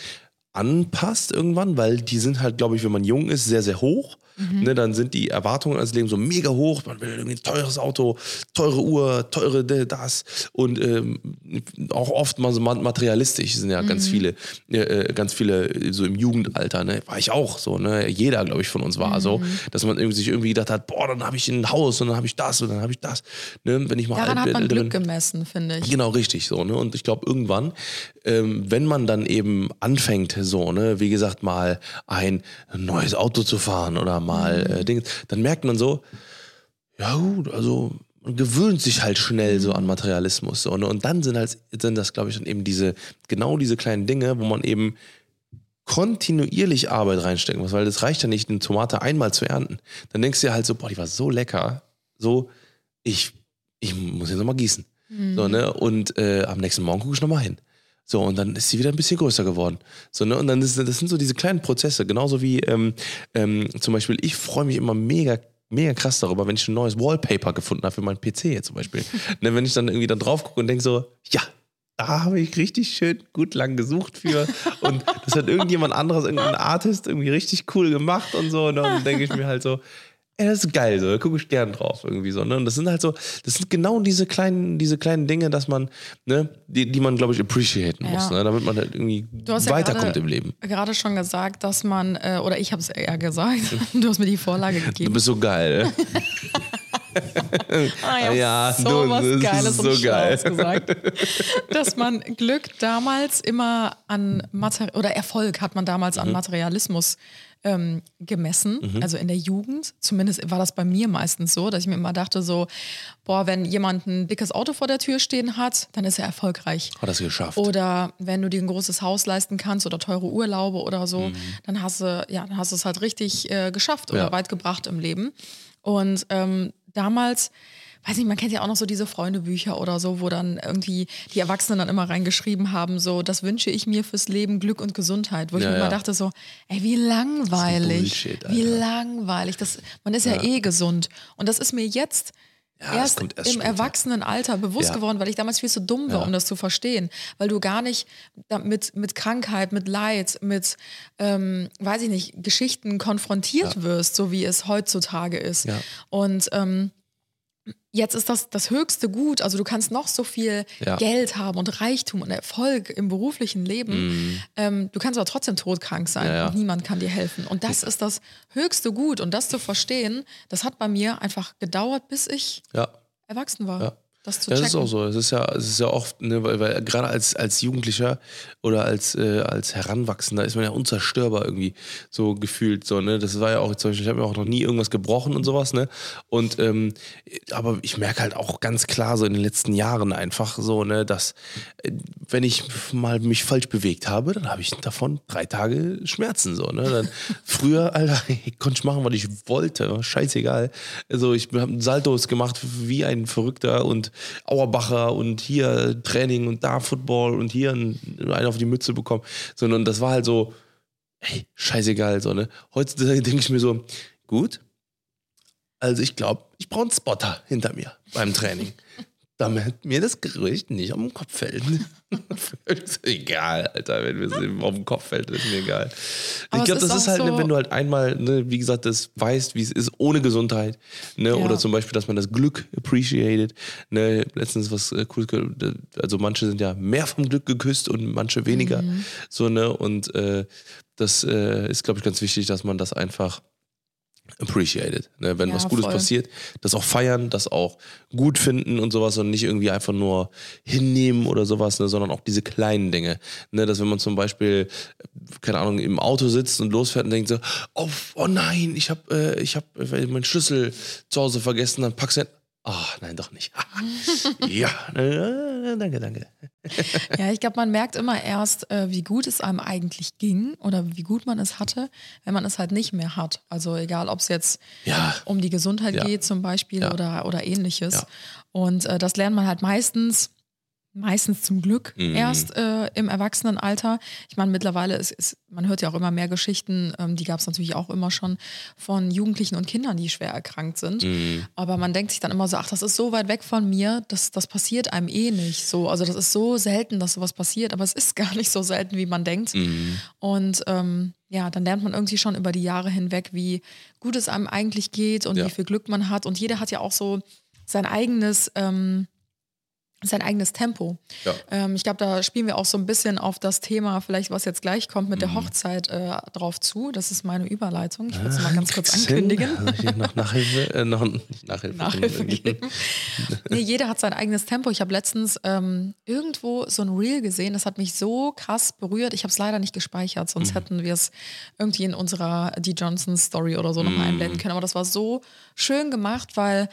anpasst irgendwann, weil die sind halt, glaube ich, wenn man jung ist, sehr, sehr hoch. Ne, dann sind die Erwartungen ans Leben so mega hoch. Man will irgendwie ein teures Auto, teure Uhr, teure das und ähm, auch oft mal so ma- materialistisch sind ja ganz viele, äh, äh, ganz viele äh, so im Jugendalter. Ne, war ich auch so. Ne, jeder, glaube ich, von uns war so, dass man irgendwie sich irgendwie gedacht hat, boah, dann habe ich ein Haus und dann habe ich das und dann habe ich das. Ne, wenn ich mal Daran alt hat man bin. Glück gemessen, finde ich. Genau, richtig so, ne? Und ich glaube, irgendwann, ähm, wenn man dann eben anfängt, so, ne, wie gesagt, mal ein neues Auto zu fahren oder mal äh, Dinge, dann merkt man so, ja gut, also man gewöhnt sich halt schnell so an Materialismus. So, ne? Und dann sind halt, sind das, glaube ich, dann eben diese, genau diese kleinen Dinge, wo man eben kontinuierlich Arbeit reinstecken muss, weil das reicht ja nicht, eine Tomate einmal zu ernten. Dann denkst du dir halt so, boah, die war so lecker, so, ich, ich muss jetzt nochmal gießen. So, ne? Und äh, am nächsten Morgen gucke ich nochmal hin. So, und dann ist sie wieder ein bisschen größer geworden. So, ne? Und dann ist, das sind so diese kleinen Prozesse, genauso wie ähm, ähm, zum Beispiel, ich freue mich immer mega, mega krass darüber, wenn ich ein neues Wallpaper gefunden habe für meinen PC jetzt zum Beispiel. ne? Wenn ich dann irgendwie da drauf gucke und denke so, ja, da habe ich richtig schön gut lang gesucht für. Und das hat irgendjemand anderes, irgendein Artist irgendwie richtig cool gemacht und so. Und dann denke ich mir halt so, ey, das ist geil, so, da gucke ich gern drauf irgendwie so. Ne? Und das sind halt so, das sind genau diese kleinen, diese kleinen Dinge, dass man, ne, die, die man, glaube ich, appreciaten muss, Ja. ne? damit man halt irgendwie Du hast ja weiterkommt gerade- im Leben. Gerade schon gesagt, dass man, äh, oder ich habe es eher gesagt, du hast mir die Vorlage Du gegeben. bist so geil. Ah Ja, so du, was das ist Geiles so und geil. Gesagt. Dass man Glück damals immer an Mater oder Erfolg hat man damals Mhm. an Materialismus ähm, gemessen, also in der Jugend. Zumindest war das bei mir meistens so, dass ich mir immer dachte so, boah, wenn jemand ein dickes Auto vor der Tür stehen hat, dann ist er erfolgreich. Hat das geschafft. Oder wenn du dir ein großes Haus leisten kannst oder teure Urlaube oder so, Mhm. dann hast du, ja, dann hast du es halt richtig äh, geschafft oder Ja. weit gebracht im Leben. Und ähm, damals, weiß nicht, man kennt ja auch noch so diese Freundebücher oder so, wo dann irgendwie die Erwachsenen dann immer reingeschrieben haben, so, das wünsche ich mir fürs Leben, Glück und Gesundheit. Wo ich Ja, mir immer ja. dachte so, ey, wie langweilig. Wie langweilig. Das, man ist ja. eh gesund. Und das ist mir jetzt Ja, erst, erst im später. Erwachsenenalter bewusst Ja. geworden, weil ich damals viel zu dumm war, Ja. um das zu verstehen. Weil du gar nicht mit, mit Krankheit, mit Leid, mit, ähm, weiß ich nicht, Geschichten konfrontiert wirst, so wie es heutzutage ist. Ja. Und ähm, jetzt ist das das höchste Gut. Also du kannst noch so viel Ja. Geld haben und Reichtum und Erfolg im beruflichen Leben. Ähm, du kannst aber trotzdem todkrank sein. Ja, ja. und niemand kann dir helfen. Und das ist das höchste Gut. Und das zu verstehen, das hat bei mir einfach gedauert, bis ich erwachsen war. Das zu checken. das ist auch so. Es ist ja, es ist ja oft, ne, weil, weil gerade als, als Jugendlicher oder als, äh, als Heranwachsender ist man ja unzerstörbar irgendwie so gefühlt. So, ne? Das war ja auch, ich habe ja auch noch nie irgendwas gebrochen und sowas, ne? Und ähm, aber ich merke halt auch ganz klar so in den letzten Jahren einfach so, ne, dass äh, wenn ich mal mich falsch bewegt habe, dann habe ich davon drei Tage Schmerzen. So, ne? Dann, früher, Alter, ich konnte ich machen, was ich wollte. Scheißegal. Also ich habe Saltos gemacht wie ein Verrückter und Auerbacher und hier Training und da Football und hier einen auf die Mütze bekommen. Sondern das war halt so, ey, scheißegal. So, ne? Heutzutage denke ich mir so, gut, also ich glaube, ich brauche einen Spotter hinter mir beim Training. Damit mir das Gerücht nicht auf den Kopf fällt. egal, Alter, wenn mir es auf den Kopf fällt, ist mir egal. Aber ich glaube, das ist halt, ne, so- wenn du halt einmal, ne, wie gesagt, das weißt, wie es ist, ohne Gesundheit. Ne? Ja. Oder zum Beispiel, dass man das Glück appreciated. Ne? Letztens was äh, cooles, ge- also manche sind ja mehr vom Glück geküsst und manche weniger. Mhm. So, ne? Und äh, das äh, ist, glaube ich, ganz wichtig, dass man das einfach appreciated. Ne? Wenn Ja, was Gutes voll. passiert, das auch feiern, das auch gut finden und sowas und nicht irgendwie einfach nur hinnehmen oder sowas, ne? sondern auch diese kleinen Dinge. Ne? Dass wenn man zum Beispiel, keine Ahnung, im Auto sitzt und losfährt und denkt so, oh, oh nein, ich habe äh, ich hab, äh, meinen Schlüssel zu Hause vergessen, dann packst du ihn. Ach, nein, doch nicht. ja, danke, danke. Ja, ich glaube, man merkt immer erst, äh, wie gut es einem eigentlich ging oder wie gut man es hatte, wenn man es halt nicht mehr hat. Also egal, ob es jetzt Ja. um die Gesundheit Ja. geht zum Beispiel Ja. oder, oder ähnliches. Und äh, das lernt man halt meistens, meistens zum Glück Mhm. erst äh, im Erwachsenenalter. Ich meine, mittlerweile ist, ist, man hört ja auch immer mehr Geschichten, ähm, die gab es natürlich auch immer schon von Jugendlichen und Kindern, die schwer erkrankt sind. Mhm. Aber man denkt sich dann immer so, ach, das ist so weit weg von mir, das, das passiert einem eh nicht. So, also das ist so selten, dass sowas passiert, aber es ist gar nicht so selten, wie man denkt. Mhm. Und ähm, ja, dann lernt man irgendwie schon über die Jahre hinweg, wie gut es einem eigentlich geht und Ja. wie viel Glück man hat. Und jeder hat ja auch so sein eigenes, ähm, sein eigenes Tempo. Ja. Ähm, ich glaube, da spielen wir auch so ein bisschen auf das Thema, vielleicht was jetzt gleich kommt, Mhm. mit der Hochzeit äh, drauf zu. Das ist meine Überleitung. Ich würde es Ah, mal ganz kurz ankündigen. Also noch Nachhilfe, äh, noch Nachhilfe. Nachhilfe geben. nee, jeder hat sein eigenes Tempo. Ich habe letztens ähm, irgendwo so ein Reel gesehen, das hat mich so krass berührt. Ich habe es leider nicht gespeichert, sonst hätten wir es irgendwie in unserer Die Johnson Story oder so nochmal einblenden können. Aber das war so schön gemacht, weil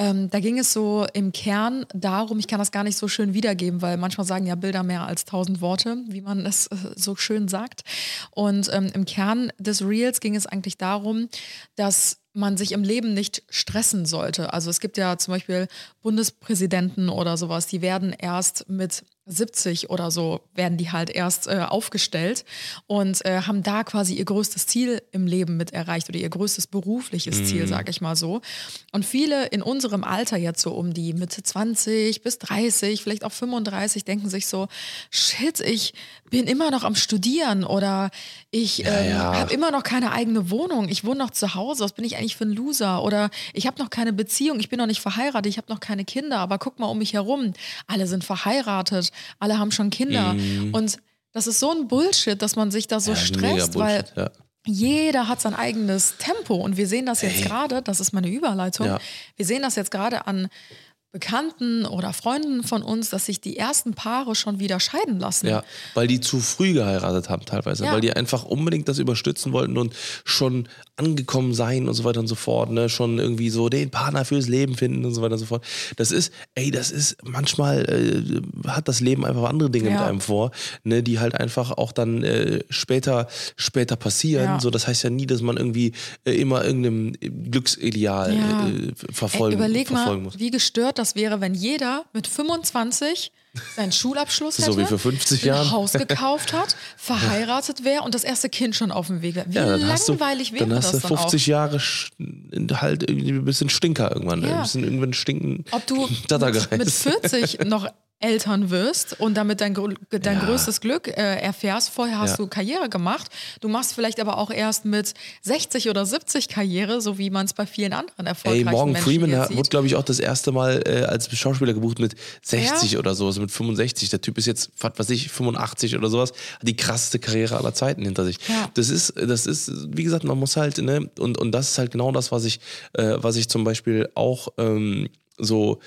ähm, da ging es so im Kern darum, ich kann das gar nicht so schön wiedergeben, weil manchmal sagen ja Bilder mehr als tausend Worte, wie man es äh, so schön sagt. Und ähm, im Kern des Reels ging es eigentlich darum, dass man sich im Leben nicht stressen sollte. Also es gibt ja zum Beispiel Bundespräsidenten oder sowas, die werden erst mit 70 oder so, werden die halt erst äh, aufgestellt und äh, haben da quasi ihr größtes Ziel im Leben mit erreicht oder ihr größtes berufliches Ziel, sage ich mal so. Und viele in unserem Alter jetzt so um die Mitte 20 bis 30, vielleicht auch 35, denken sich so, shit, ich bin immer noch am Studieren oder ich ähm, ja. habe immer noch keine eigene Wohnung, ich wohne noch zu Hause, was bin ich eigentlich für ein Loser? Oder ich habe noch keine Beziehung, ich bin noch nicht verheiratet, ich habe noch keine Kinder, aber guck mal um mich herum, alle sind verheiratet, alle haben schon Kinder. Und das ist so ein Bullshit, dass man sich da so. Ja, stresst, weil ja. jeder hat sein eigenes Tempo und wir sehen das jetzt gerade, das ist meine Überleitung, Ja. wir sehen das jetzt gerade an Bekannten oder Freunden von uns, dass sich die ersten Paare schon wieder scheiden lassen. Ja, weil die zu früh geheiratet haben teilweise, Ja. weil die einfach unbedingt das überstützen wollten und schon angekommen sein und so weiter und so fort, ne, schon irgendwie so den Partner fürs Leben finden und so weiter und so fort. Das ist, ey, das ist manchmal äh, hat das Leben einfach andere Dinge Ja. mit einem vor, ne, die halt einfach auch dann äh, später später passieren. Ja. So, das heißt ja nie, dass man irgendwie äh, immer irgendeinem Glücksideal Ja. äh, verfolgen, Ey, überleg verfolgen mal, muss. wie gestört das wäre, wenn jeder mit 25 seinen Schulabschluss hätte, So wie vor 50 ein Jahren. Haus gekauft hat, verheiratet wäre und das erste Kind schon auf dem Weg wäre. Wie Ja, du, langweilig wäre dann hast das du dann 50 Jahre halt irgendwie ein bisschen Stinker irgendwann. Ja. Ein bisschen irgendwann stinken. Ob du mit, mit 40 noch Eltern wirst und damit dein, dein Ja. größtes Glück äh, erfährst. Vorher hast Ja. du Karriere gemacht. Du machst vielleicht aber auch erst mit 60 oder 70 Karriere, so wie man es bei vielen anderen Ey, erfolgreichen Morgan Menschen Freeman hat- wurde, glaube ich, auch das erste Mal äh, als Schauspieler gebucht mit 60 Ja. oder so, also mit 65. Der Typ ist jetzt, was weiß ich, 85 oder sowas. Hat die krasseste Karriere aller Zeiten hinter sich. Das ist, das ist, wie gesagt, man muss halt, ne, und, und das ist halt genau das, was ich, äh, was ich zum Beispiel auch ähm, so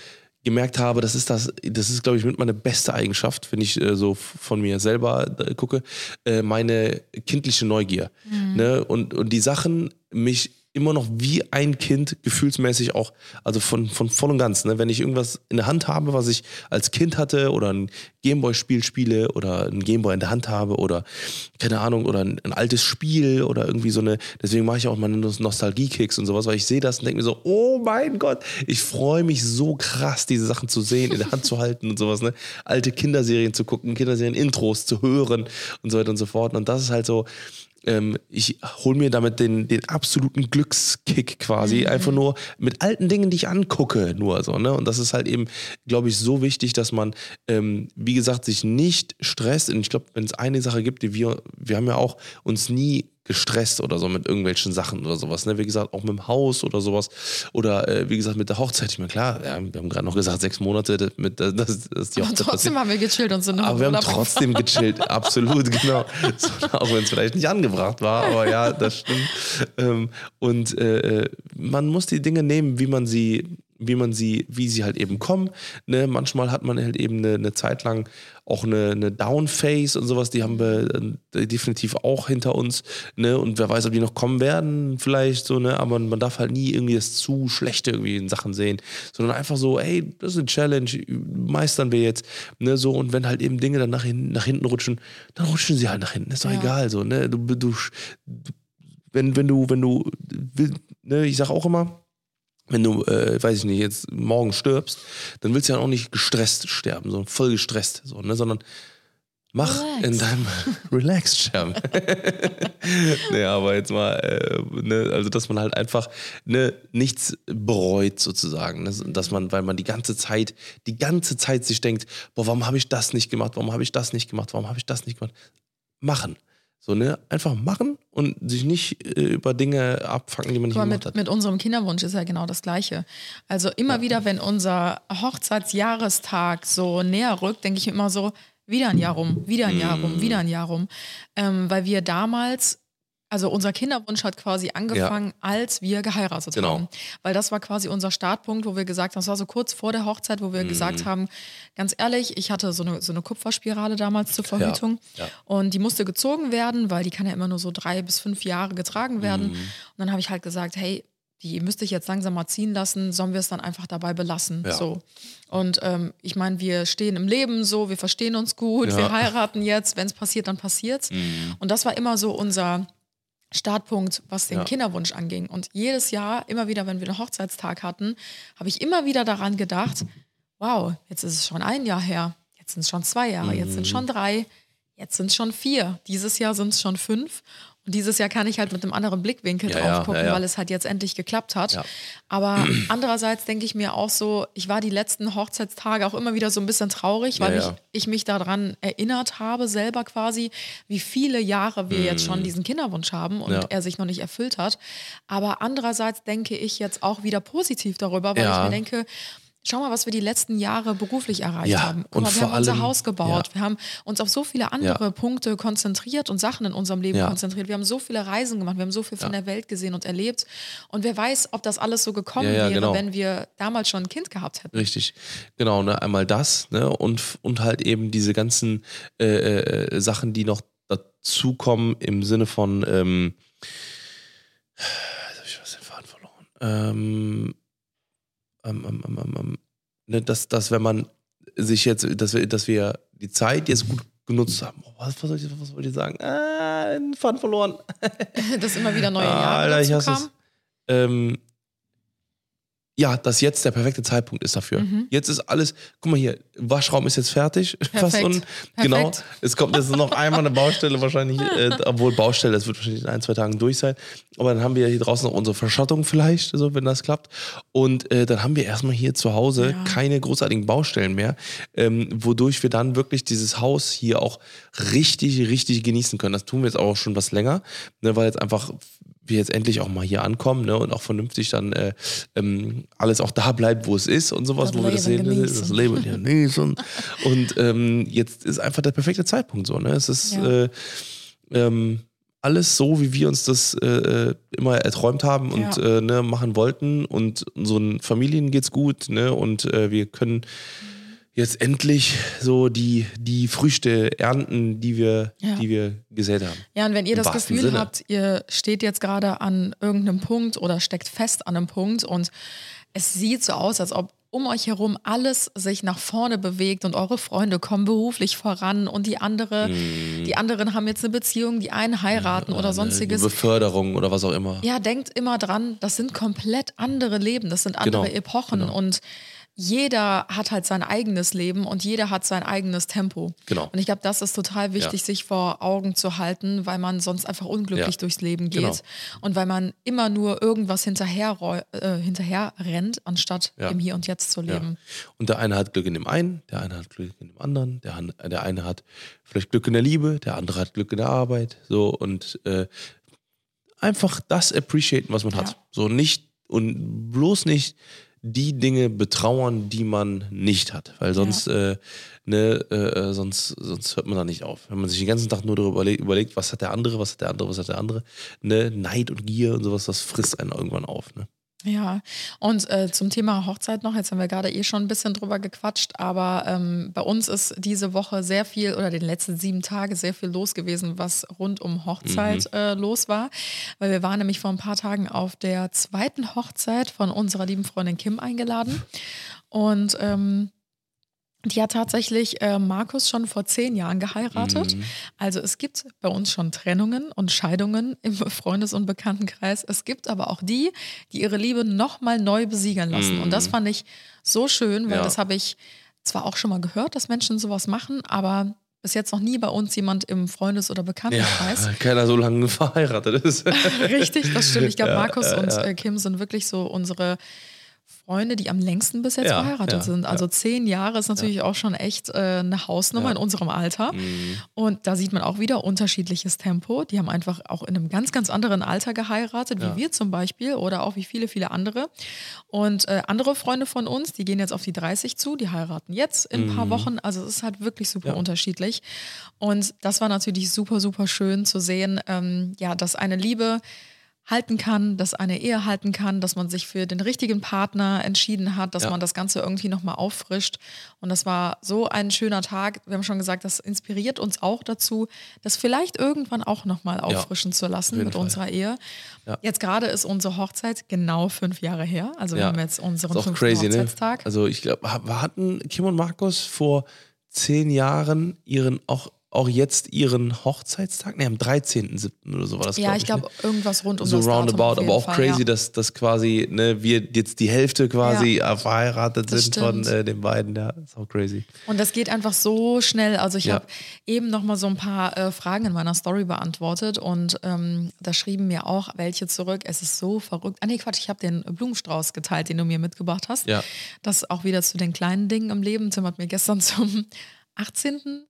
gemerkt habe, das ist das, das ist, glaube ich, mit meine beste Eigenschaft, wenn ich äh, so von mir selber äh, gucke, äh, meine kindliche Neugier. Ne? Und, und die Sachen mich immer noch wie ein Kind gefühlsmäßig auch, also von, von voll und ganz. Ne? Wenn ich irgendwas in der Hand habe, was ich als Kind hatte oder ein Gameboy-Spiel spiele oder ein Gameboy in der Hand habe oder keine Ahnung oder ein, ein altes Spiel oder irgendwie so eine, deswegen mache ich auch meine Nostalgie-Kicks und sowas, weil ich sehe das und denke mir so, oh mein Gott, ich freue mich so krass, diese Sachen zu sehen, in der Hand zu halten und sowas, ne? Alte Kinderserien zu gucken, Kinderserien-Intros zu hören und so weiter und so fort. Und das ist halt so, ähm, ich hole mir damit den, den absoluten Glückskick quasi, einfach nur mit alten Dingen, die ich angucke, nur so, ne? Und das ist halt eben, glaube ich, so wichtig, dass man, ähm, wie gesagt, sich nicht stresst. Und ich glaube, wenn es eine Sache gibt, die wir, wir haben ja auch uns nie gestresst oder so mit irgendwelchen Sachen oder sowas. Ne? Wie gesagt, auch mit dem Haus oder sowas. Oder äh, wie gesagt, mit der Hochzeit. Ich meine, klar, ja, wir haben gerade noch gesagt, sechs Monate, das, mit, das, das ist die Aber Hochzeit trotzdem passiert. haben wir gechillt und sind noch Aber wir haben trotzdem gechillt, absolut, genau. So, auch wenn es vielleicht nicht angebracht war, aber ja, das stimmt. Ähm, und äh, man muss die Dinge nehmen, wie man sie, wie man sie, wie sie halt eben kommen. Ne? Manchmal hat man halt eben eine, eine Zeit lang auch eine, eine Downphase und sowas, die haben wir äh, definitiv auch hinter uns. Ne? Und wer weiß, ob die noch kommen werden, vielleicht so, ne? Aber man darf halt nie irgendwie das zu Schlechte irgendwie in Sachen sehen, sondern einfach so, ey, das ist eine Challenge, meistern wir jetzt. Ne? So, und wenn halt eben Dinge dann nach, hin, nach hinten rutschen, dann rutschen sie halt nach hinten. Ist doch Ja. egal. So, ne? du, du, wenn, wenn du, wenn du, ne, ich sag auch immer, wenn du, äh, weiß ich nicht, jetzt morgen stirbst, dann willst du ja auch nicht gestresst sterben, sondern voll gestresst, so, ne, sondern mach Relax. in deinem relaxed sterben. ne, aber jetzt mal, äh, ne, also dass man halt einfach ne, nichts bereut sozusagen, ne, dass man, weil man die ganze Zeit, die ganze Zeit sich denkt, boah, warum habe ich das nicht gemacht, warum habe ich das nicht gemacht, warum habe ich das nicht gemacht, machen. So, ne? Einfach machen und sich nicht äh, über Dinge abfacken, die man nicht mal, gemacht mit, hat. mit unserem Kinderwunsch ist ja genau das Gleiche. Also immer wieder, wenn unser Hochzeitsjahrestag so näher rückt, denke ich immer so, wieder ein Jahr rum, wieder ein Jahr rum, wieder ein Jahr rum. Ähm, weil wir damals, also unser Kinderwunsch hat quasi angefangen, als wir geheiratet Genau. haben. Weil das war quasi unser Startpunkt, wo wir gesagt haben, das war so kurz vor der Hochzeit, wo wir Mm. gesagt haben, ganz ehrlich, ich hatte so eine, so eine Kupferspirale damals zur Verhütung. ja. Und die musste gezogen werden, weil die kann ja immer nur so drei bis fünf Jahre getragen werden. Mhm. Und dann habe ich halt gesagt, hey, die müsste ich jetzt langsam mal ziehen lassen, sollen wir es dann einfach dabei belassen. Ja. So. Und ähm, ich meine, wir stehen im Leben so, wir verstehen uns gut, Ja. wir heiraten jetzt, wenn es passiert, dann passiert's. Mhm. Und das war immer so unser Startpunkt, was den Ja. Kinderwunsch anging. Und jedes Jahr, immer wieder, wenn wir einen Hochzeitstag hatten, habe ich immer wieder daran gedacht, wow, jetzt ist es schon ein Jahr her, jetzt sind es schon zwei Jahre, jetzt sind es Mhm. schon drei, jetzt sind es schon vier, dieses Jahr sind es schon fünf. Dieses Jahr kann ich halt mit einem anderen Blickwinkel Ja, drauf gucken, ja, ja. weil es halt jetzt endlich geklappt hat. Aber andererseits denke ich mir auch so, ich war die letzten Hochzeitstage auch immer wieder so ein bisschen traurig, weil. Ich, ich mich daran erinnert habe, selber quasi, wie viele Jahre wir jetzt schon diesen Kinderwunsch haben und Mhm. Er sich noch nicht erfüllt hat. Aber andererseits denke ich jetzt auch wieder positiv darüber, weil ich mir denke, Schau mal, was wir die letzten Jahre beruflich erreicht Ja, haben. Guck und mal, wir vor haben unser allem- Haus gebaut. ja. Wir haben uns auf so viele andere Ja. Punkte konzentriert und Sachen in unserem Leben konzentriert. Wir haben so viele Reisen gemacht. Wir haben so viel von der Welt gesehen und erlebt. Und wer weiß, ob das alles so gekommen wäre, genau. wenn wir damals schon ein Kind gehabt hätten. Richtig, genau, ne? Einmal das, ne? Und, und halt eben diese ganzen äh, äh, Sachen, die noch dazukommen im Sinne von, ähm, jetzt hab ich was den Faden verloren. Ähm, ähm, ähm, ähm, ne, dass, dass wenn man sich jetzt, dass wir, dass wir die Zeit jetzt gut genutzt haben. Oh, was, was, soll ich, was wollte ich sagen? Ah, den Faden verloren. Dass immer wieder neue Ah, Jahre Alter, ich hasse es. Ähm, ja, dass jetzt der perfekte Zeitpunkt ist dafür. Mhm. Jetzt ist alles, guck mal hier, Waschraum ist jetzt fertig. Fast Perfekt. und, genau. Es kommt jetzt noch einmal eine Baustelle wahrscheinlich, äh, obwohl Baustelle, das wird wahrscheinlich in ein, zwei Tagen durch sein. Aber dann haben wir hier draußen noch unsere Verschattung vielleicht, so, wenn das klappt. Und äh, dann haben wir erstmal hier zu Hause Ja. keine großartigen Baustellen mehr, ähm, wodurch wir dann wirklich dieses Haus hier auch richtig, richtig genießen können. Das tun wir jetzt auch schon was länger, ne, weil jetzt einfach wir jetzt endlich auch mal hier ankommen ne, und auch vernünftig dann äh, ähm, alles auch da bleibt, wo es ist und sowas, Das wo wir das sehen, genießen. das Leben genießen. und ähm, jetzt ist einfach der perfekte Zeitpunkt so. Ne? Es ist Ja. äh, ähm, alles so, wie wir uns das äh, immer erträumt haben und Ja. äh, ne, machen wollten. Und unseren Familien geht's gut, ne? Und äh, wir können jetzt endlich so die, die Früchte ernten, die wir, Ja. die wir gesät haben. Ja, und wenn ihr Im das Gefühl Sinne. habt, ihr steht jetzt gerade an irgendeinem Punkt oder steckt fest an einem Punkt und es sieht so aus, als ob um euch herum alles sich nach vorne bewegt und eure Freunde kommen beruflich voran und die andere, die anderen haben jetzt eine Beziehung, die einen heiraten oder Eine sonstiges. Beförderung oder was auch immer. Ja, denkt immer dran, das sind komplett andere Leben, das sind andere Genau, Epochen genau. und jeder hat halt sein eigenes Leben und jeder hat sein eigenes Tempo. Genau. Und ich glaube, das ist total wichtig, Ja. sich vor Augen zu halten, weil man sonst einfach unglücklich Ja. durchs Leben geht Genau. und weil man immer nur irgendwas hinterher, äh, hinterher rennt, anstatt Ja. im Hier und Jetzt zu leben. Und der eine hat Glück in dem einen, der eine hat Glück in dem anderen, der, der eine hat vielleicht Glück in der Liebe, der andere hat Glück in der Arbeit. So und äh, einfach das appreciaten, was man hat. So nicht und bloß nicht die Dinge betrauern, die man nicht hat. Weil sonst, äh, ne, äh, sonst, sonst hört man da nicht auf. Wenn man sich den ganzen Tag nur darüber überlegt, überlegt, was hat der andere, was hat der andere, was hat der andere, ne, Neid und Gier und sowas, das frisst einen irgendwann auf. Ne? Ja, und äh, zum Thema Hochzeit noch, jetzt haben wir gerade eh schon ein bisschen drüber gequatscht, aber ähm, bei uns ist diese Woche sehr viel oder den letzten sieben Tage sehr viel los gewesen, was rund um Hochzeit Mhm. äh, los war. Weil wir waren nämlich vor ein paar Tagen auf der zweiten Hochzeit von unserer lieben Freundin Kim eingeladen. Und ähm, die hat tatsächlich äh, Markus schon vor zehn Jahren geheiratet. Mhm. Also es gibt bei uns schon Trennungen und Scheidungen im Freundes- und Bekanntenkreis. Es gibt aber auch die, die ihre Liebe nochmal neu besiegern lassen. Und das fand ich so schön, weil Mhm. Ja. das habe ich zwar auch schon mal gehört, dass Menschen sowas machen, aber bis jetzt noch nie bei uns jemand im Freundes- oder Bekanntenkreis. Ja, keiner so lange verheiratet ist. Richtig, das stimmt. Ich glaube, Ja, Markus und äh, Kim sind wirklich so unsere Freunde, die am längsten bis jetzt Ja, verheiratet ja, sind. Also zehn Jahre ist natürlich auch schon echt äh, eine Hausnummer in unserem Alter. Mhm. Und da sieht man auch wieder unterschiedliches Tempo. Die haben einfach auch in einem ganz, ganz anderen Alter geheiratet, wie Ja. wir zum Beispiel oder auch wie viele, viele andere. Und äh, andere Freunde von uns, die gehen jetzt auf die 30 zu, die heiraten jetzt in ein paar Wochen. Also es ist halt wirklich super Mhm. Ja. unterschiedlich. Und das war natürlich super, super schön zu sehen, ähm, ja, dass eine Liebe halten kann, dass eine Ehe halten kann, dass man sich für den richtigen Partner entschieden hat, dass Ja. man das Ganze irgendwie nochmal auffrischt. Und das war so ein schöner Tag. Wir haben schon gesagt, das inspiriert uns auch dazu, das vielleicht irgendwann auch nochmal auffrischen zu lassen mit Fall. unserer Ehe. Ja. Jetzt gerade ist unsere Hochzeit genau fünf Jahre her. Also wir Ja. haben jetzt unseren fünften crazy, ne? Hochzeitstag. Also ich glaube, hatten Kim und Markus vor zehn Jahren ihren auch auch jetzt ihren Hochzeitstag? Ne, am 13.07. oder so war das, ja, glaub ich glaube, ne? irgendwas rund um so das roundabout, aber auch Fall, crazy, ja. dass, dass quasi ne, wir jetzt die Hälfte quasi äh, verheiratet sind von stimmt. äh, den beiden. Ja, ist auch crazy. Und das geht einfach so schnell. Also ich Ja. habe eben noch mal so ein paar äh, Fragen in meiner Story beantwortet und ähm, da schrieben mir auch welche zurück. Es ist so verrückt. Ah nee, Quatsch, ich habe den Blumenstrauß geteilt, den du mir mitgebracht hast. Ja. Das auch wieder zu den kleinen Dingen im Leben. Tim hat mir gestern zum 18.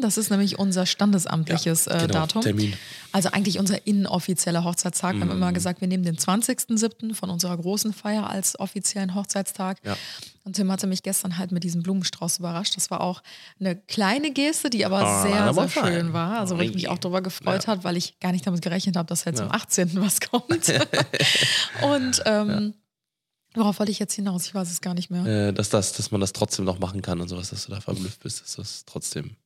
Das ist nämlich unser standesamtliches äh, genau, Datum. Termin. Also eigentlich unser inoffizieller Hochzeitstag. Wir haben Mhm. immer gesagt, wir nehmen den 20.07. von unserer großen Feier als offiziellen Hochzeitstag. Ja. Und Tim hatte mich gestern halt mit diesem Blumenstrauß überrascht. Das war auch eine kleine Geste, die aber Ah, sehr, sehr fein. schön war. Also wo ich mich auch darüber gefreut Ja. hat, weil ich gar nicht damit gerechnet habe, dass jetzt am 18. was kommt. Und ähm, worauf wollte ich jetzt hinaus? Ich weiß es gar nicht mehr. Äh, dass, das, dass man das trotzdem noch machen kann und sowas, dass du da verblüfft bist, dass das trotzdem,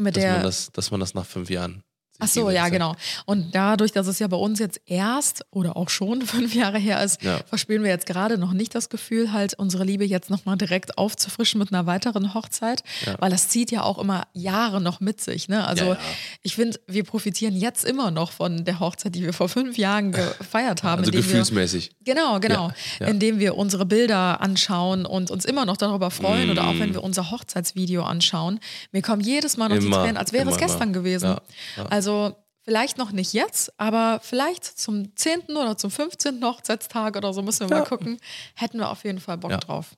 mit dass, man der das, dass man das nach fünf Jahren. Ach so, ja, genau. Und dadurch, dass es ja bei uns jetzt erst oder auch schon fünf Jahre her ist, Ja. verspüren wir jetzt gerade noch nicht das Gefühl, halt unsere Liebe jetzt nochmal direkt aufzufrischen mit einer weiteren Hochzeit, Ja. weil das zieht ja auch immer Jahre noch mit sich. Ne? Also Ja, ich finde, wir profitieren jetzt immer noch von der Hochzeit, die wir vor fünf Jahren gefeiert haben. Also indem wir- gefühlsmäßig. Genau, genau. Indem wir unsere Bilder anschauen und uns immer noch darüber freuen oder auch Mm. wenn wir unser Hochzeitsvideo anschauen. Mir kommen jedes Mal noch die Immer, Tränen, als wäre es gestern gewesen. Ja. Also vielleicht noch nicht jetzt, aber vielleicht zum 10. oder zum 15. Hochzeitstag oder so müssen wir Ja. mal gucken. Hätten wir auf jeden Fall Bock Ja. drauf.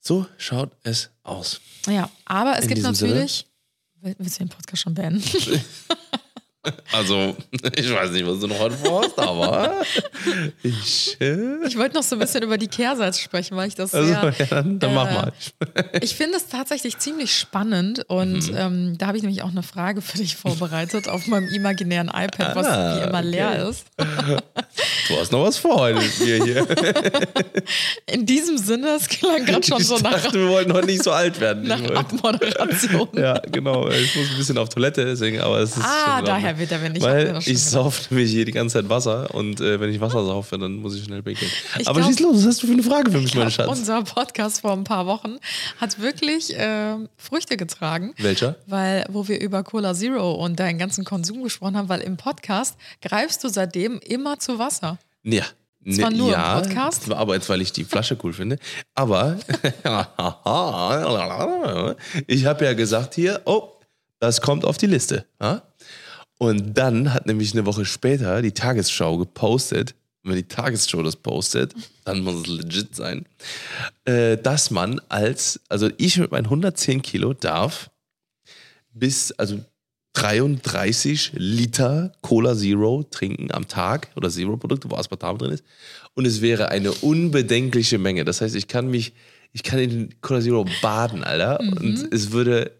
So schaut es aus. Ja, aber es In gibt Sinne. natürlich. Will- Willst du den Podcast schon beenden? Also, ich weiß nicht, was du noch heute vorhast, aber ich. Äh, Ich wollte noch so ein bisschen über die Kehrseite sprechen, weil ich das also, sehr, ja, dann, dann mach äh, mal. Ich finde es tatsächlich ziemlich spannend und Mhm. ähm, da habe ich nämlich auch eine Frage für dich vorbereitet auf meinem imaginären iPad, was Ah, wie immer leer okay. ist. Du hast noch was vor heute mir hier. In diesem Sinne, es klang gerade schon ich so nach, dachte, wir wollten heute nicht so alt werden. Nach Abmoderation. ja, genau. Ich muss ein bisschen auf Toilette, deswegen, aber es ist. Ah, daher Ordnung. wird er, hab mir Weil ich gedacht. sauf nämlich hier die ganze Zeit Wasser und äh, wenn ich Wasser saufe, dann muss ich schnell pinkeln. Aber glaub- schieß los, was hast du für eine Frage für mich, mein Ich glaub, Schatz? Unser Podcast vor ein paar Wochen hat wirklich äh, Früchte getragen. Welcher? Weil, wo wir über Cola Zero und deinen ganzen Konsum gesprochen haben, weil im Podcast greifst du seitdem immer zu Wasser. Ja. Zwar nur im ja, Podcast. Aber jetzt, weil ich die Flasche cool finde. Aber ich habe ja gesagt hier, oh, das kommt auf die Liste. Ja? Und dann hat nämlich eine Woche später die Tagesschau gepostet, wenn die Tagesschau das postet, dann muss es legit sein, äh, dass man als, also ich mit meinen 110 Kilo darf bis, also 33 Liter Cola Zero trinken am Tag oder Zero-Produkte, wo Aspartam drin ist. Und es wäre eine unbedenkliche Menge. Das heißt, ich kann mich, ich kann in Cola Zero baden, Alter. Mhm. Und es würde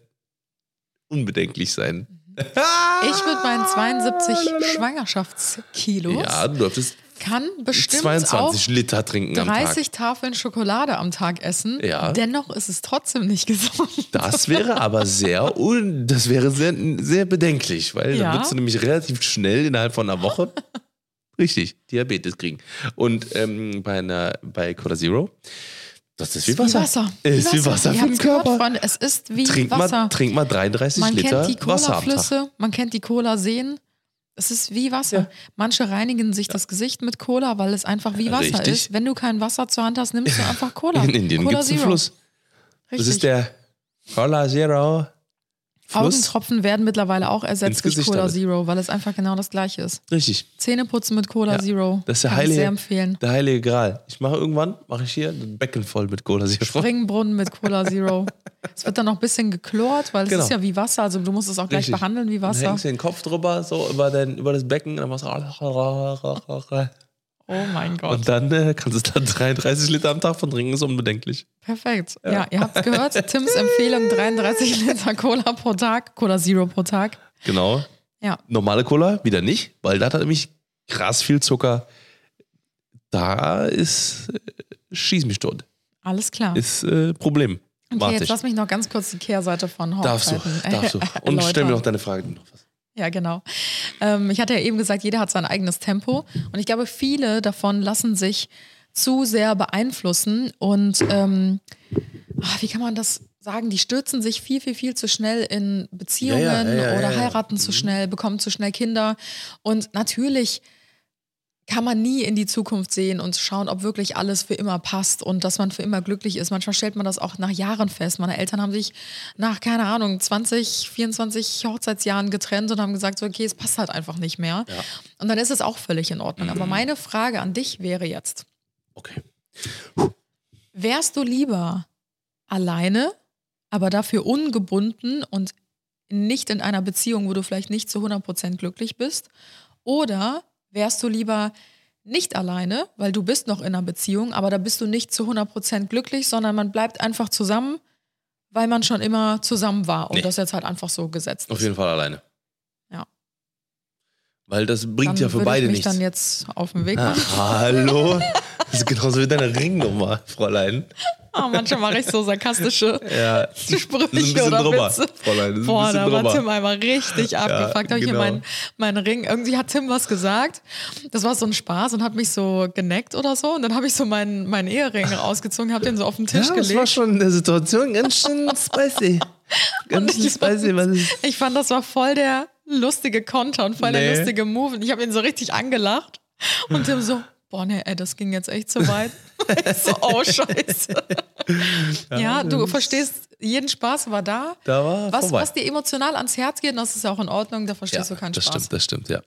unbedenklich sein. Ich mit meinen 72 Schwangerschaftskilos Ja, du dürftest kann bestimmt 22 auch Liter trinken am 30 Tafeln Schokolade am Tag essen. Ja. Dennoch ist es trotzdem nicht gesund. Das wäre aber sehr, un, das wäre sehr, sehr bedenklich, weil Ja. dann würdest du nämlich relativ schnell innerhalb von einer Woche richtig Diabetes kriegen. Und ähm, bei, einer, bei Cola Zero, das ist wie Wasser. Wie Wasser. Ist wie Wasser für den gehört, Körper. Es ist wie Trink Wasser. mal, trink mal 33 man Liter kennt die. Cola-Flüsse, man kennt die Cola-Seen. Es ist wie Wasser. Ja. Manche reinigen sich das Gesicht mit Cola, weil es einfach wie Wasser Richtig. ist. Wenn du kein Wasser zur Hand hast, nimmst du einfach Cola. In Indien gibt es einen. Fluss. Richtig. Das ist der Cola Zero Fluss. Augentropfen werden mittlerweile auch ersetzt durch Cola damit. Zero, weil es einfach genau das gleiche ist. Richtig. Zähneputzen mit Cola Ja. Zero. Das ist der Kann ich heilige, sehr empfehlen. der heilige Gral. Ich mache irgendwann, mache ich hier ein Becken voll mit Cola Zero. Springbrunnen mit Cola Zero. es wird dann noch ein bisschen geklort, weil es Genau. ist ja wie Wasser. Also du musst es auch gleich Richtig. behandeln wie Dann Wasser. hängst du den Kopf drüber, so über, den, über das Becken, dann machst du Oh mein Gott. und dann äh, kannst du dann 33 Liter am Tag von trinken, ist unbedenklich. Perfekt. Ja, ihr habt es gehört. Tims Empfehlung: 33 Liter Cola pro Tag, Cola Zero pro Tag. Genau. Ja. Normale Cola wieder nicht, weil da hat er nämlich krass viel Zucker. Da ist, äh, schieß mich tot. Alles klar. Ist äh, Problem. Okay, Warte jetzt ich. lass mich noch ganz kurz die Kehrseite von Darfst du, Hochzeiten darfst du. Und stell mir noch deine Frage noch was. Ja, genau. Ähm, ich hatte ja eben gesagt, jeder hat sein eigenes Tempo. Und ich glaube, viele davon lassen sich zu sehr beeinflussen. Und ähm, ah, wie kann man das sagen? Die stürzen sich viel, viel, viel zu schnell in Beziehungen Ja, ja, ja, oder Mhm. heiraten zu schnell, bekommen zu schnell Kinder. Und natürlich kann man nie in die Zukunft sehen und schauen, ob wirklich alles für immer passt und dass man für immer glücklich ist. Manchmal stellt man das auch nach Jahren fest. Meine Eltern haben sich nach, keine Ahnung, 20, 24 Hochzeitsjahren getrennt und haben gesagt, so, okay, es passt halt einfach nicht mehr. Und dann ist es auch völlig in Ordnung. Mhm. Aber meine Frage an dich wäre jetzt, Okay. wärst du lieber alleine, aber dafür ungebunden und nicht in einer Beziehung, wo du vielleicht nicht zu 100% glücklich bist? Oder wärst du lieber nicht alleine, weil du bist noch in einer Beziehung, aber da bist du nicht zu 100% glücklich, sondern man bleibt einfach zusammen, weil man schon immer zusammen war und Nee. das jetzt halt einfach so gesetzt Auf ist. jeden Fall alleine. Ja. Weil das bringt dann ja für beide ich mich nichts. dann jetzt auf den Weg Ah, machen. hallo? Das ist genauso wie deine Ringnummer, Fräulein. Ah, manchmal mache ich so sarkastische Ja. Sprüche oder drüber, Witze. Fräulein. Boah, da war drüber. Tim einmal richtig abgefuckt. Habe ich hier genau. meinen meinen Ring. Irgendwie hat Tim was gesagt. Das war so ein Spaß und hat mich so geneckt oder so. Und dann habe ich so meinen, meinen Ehering rausgezogen, habe den so auf den Tisch ja, das war gelegt. schon in der Situation ganz schön spicy. Ganz schön ich spicy. Was ist Ich fand, das war voll der lustige Konter und voll Nee. der lustige Move. Und ich habe ihn so richtig angelacht. Und Tim so, boah, nee, ey, das ging jetzt echt zu weit. so, oh, scheiße. ja, du verstehst jeden Spaß war da. Da war was, vorbei. was dir emotional ans Herz geht, das ist ja auch in Ordnung, da verstehst du keinen das Spaß. stimmt, das stimmt, ja.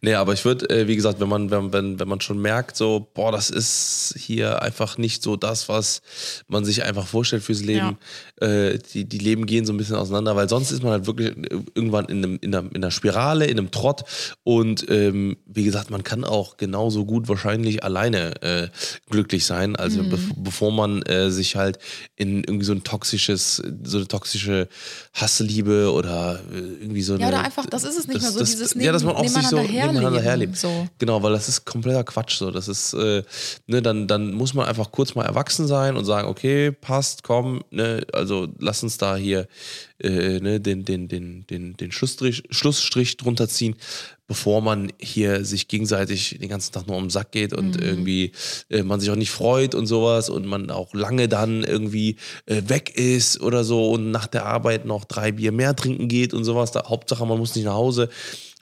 Nee, aber ich würde, äh, wie gesagt, wenn man, wenn, wenn, wenn man schon merkt, so, boah, das ist hier einfach nicht so das, was man sich einfach vorstellt fürs Leben. Äh, die, die Leben gehen so ein bisschen auseinander, weil sonst ist man halt wirklich irgendwann in, einem, in, einer, in einer Spirale, in einem Trott. Und ähm, wie gesagt, man kann auch genauso gut wahrscheinlich alleine äh, glücklich sein, also Mhm. bev- bevor man äh, sich halt in irgendwie so ein toxisches, so eine toxische Hassliebe oder äh, irgendwie so eine. Ja, oder einfach, das ist es nicht mehr so, dieses ja, dass man auch sich so nebeneinander nebeneinander herleben, herlebt. so. Genau, weil das ist kompletter Quatsch. So, das ist, äh, ne, dann, dann muss man einfach kurz mal erwachsen sein und sagen, okay, passt, komm, ne, also lass uns da hier äh, ne, den, den, den, den, den Schlussstrich, Schlussstrich drunter ziehen, bevor man hier sich gegenseitig den ganzen Tag nur um den Sack geht und irgendwie äh, man sich auch nicht freut und sowas und man auch lange dann irgendwie äh, weg ist oder so und nach der Arbeit noch drei Bier mehr trinken geht und sowas. Da, Hauptsache, man muss nicht nach Hause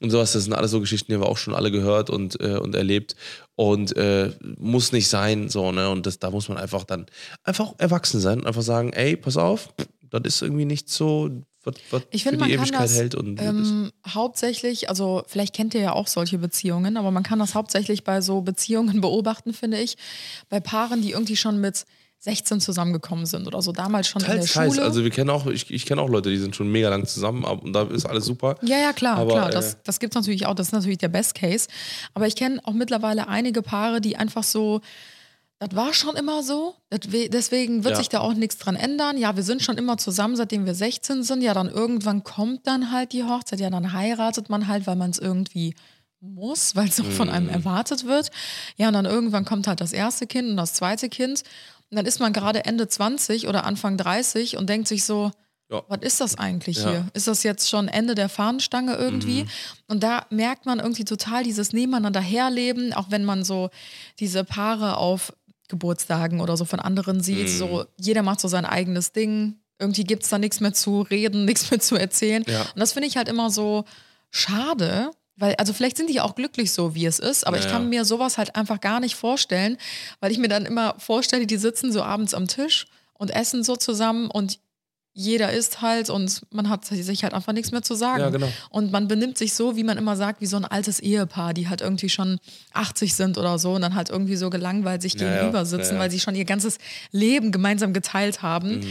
und sowas. Das sind alles so Geschichten, die haben wir auch schon alle gehört und, äh, und erlebt. Und äh, muss nicht sein, so, ne? Und das, da muss man einfach dann einfach erwachsen sein und einfach sagen, ey, pass auf, das ist irgendwie nicht so, was, was Ich finde, man die kann Ewigkeit das hält. Und ähm, hauptsächlich, also vielleicht kennt ihr ja auch solche Beziehungen, aber man kann das hauptsächlich bei so Beziehungen beobachten, finde ich, bei Paaren, die irgendwie schon mit 16 zusammengekommen sind oder so, damals schon in der teils, teils. Schule. Also wir kennen auch, ich, ich kenne auch Leute, die sind schon mega lang zusammen und da ist alles super. Ja, ja, klar, Aber, klar. äh, Das, das gibt es natürlich auch. Das ist natürlich der Best Case. Aber ich kenne auch mittlerweile einige Paare, die einfach so, das war schon immer so. Deswegen wird Ja. sich da auch nichts dran ändern. Ja, wir sind schon immer zusammen, seitdem wir 16 sind. Ja, dann irgendwann kommt dann halt die Hochzeit. Ja, dann heiratet man halt, weil man es irgendwie muss, weil es auch von Mhm. einem erwartet wird. Ja, und dann irgendwann kommt halt das erste Kind und das zweite Kind. Und dann ist man gerade Ende 20 oder Anfang 30 und denkt sich so, Ja. was ist das eigentlich Ja. hier? Ist das jetzt schon Ende der Fahnenstange irgendwie? Mhm. Und da merkt man irgendwie total dieses Nebeneinander herleben, auch wenn man so diese Paare auf Geburtstagen oder so von anderen sieht. Mhm. So, jeder macht so sein eigenes Ding. Irgendwie gibt es da nichts mehr zu reden, nichts mehr zu erzählen. Ja. Und das finde ich halt immer so schade. Weil, also vielleicht sind die auch glücklich so, wie es ist, aber ich Ja. kann mir sowas halt einfach gar nicht vorstellen, weil ich mir dann immer vorstelle, die sitzen so abends am Tisch und essen so zusammen und jeder isst halt und man hat sich halt einfach nichts mehr zu sagen. Ja, genau. Und man benimmt sich so, wie man immer sagt, wie so ein altes Ehepaar, die halt irgendwie schon 80 sind oder so und dann halt irgendwie so gelangweilt sich Ja, ja. gegenüber sitzen, Ja, Mhm. ja. weil sie schon ihr ganzes Leben gemeinsam geteilt haben.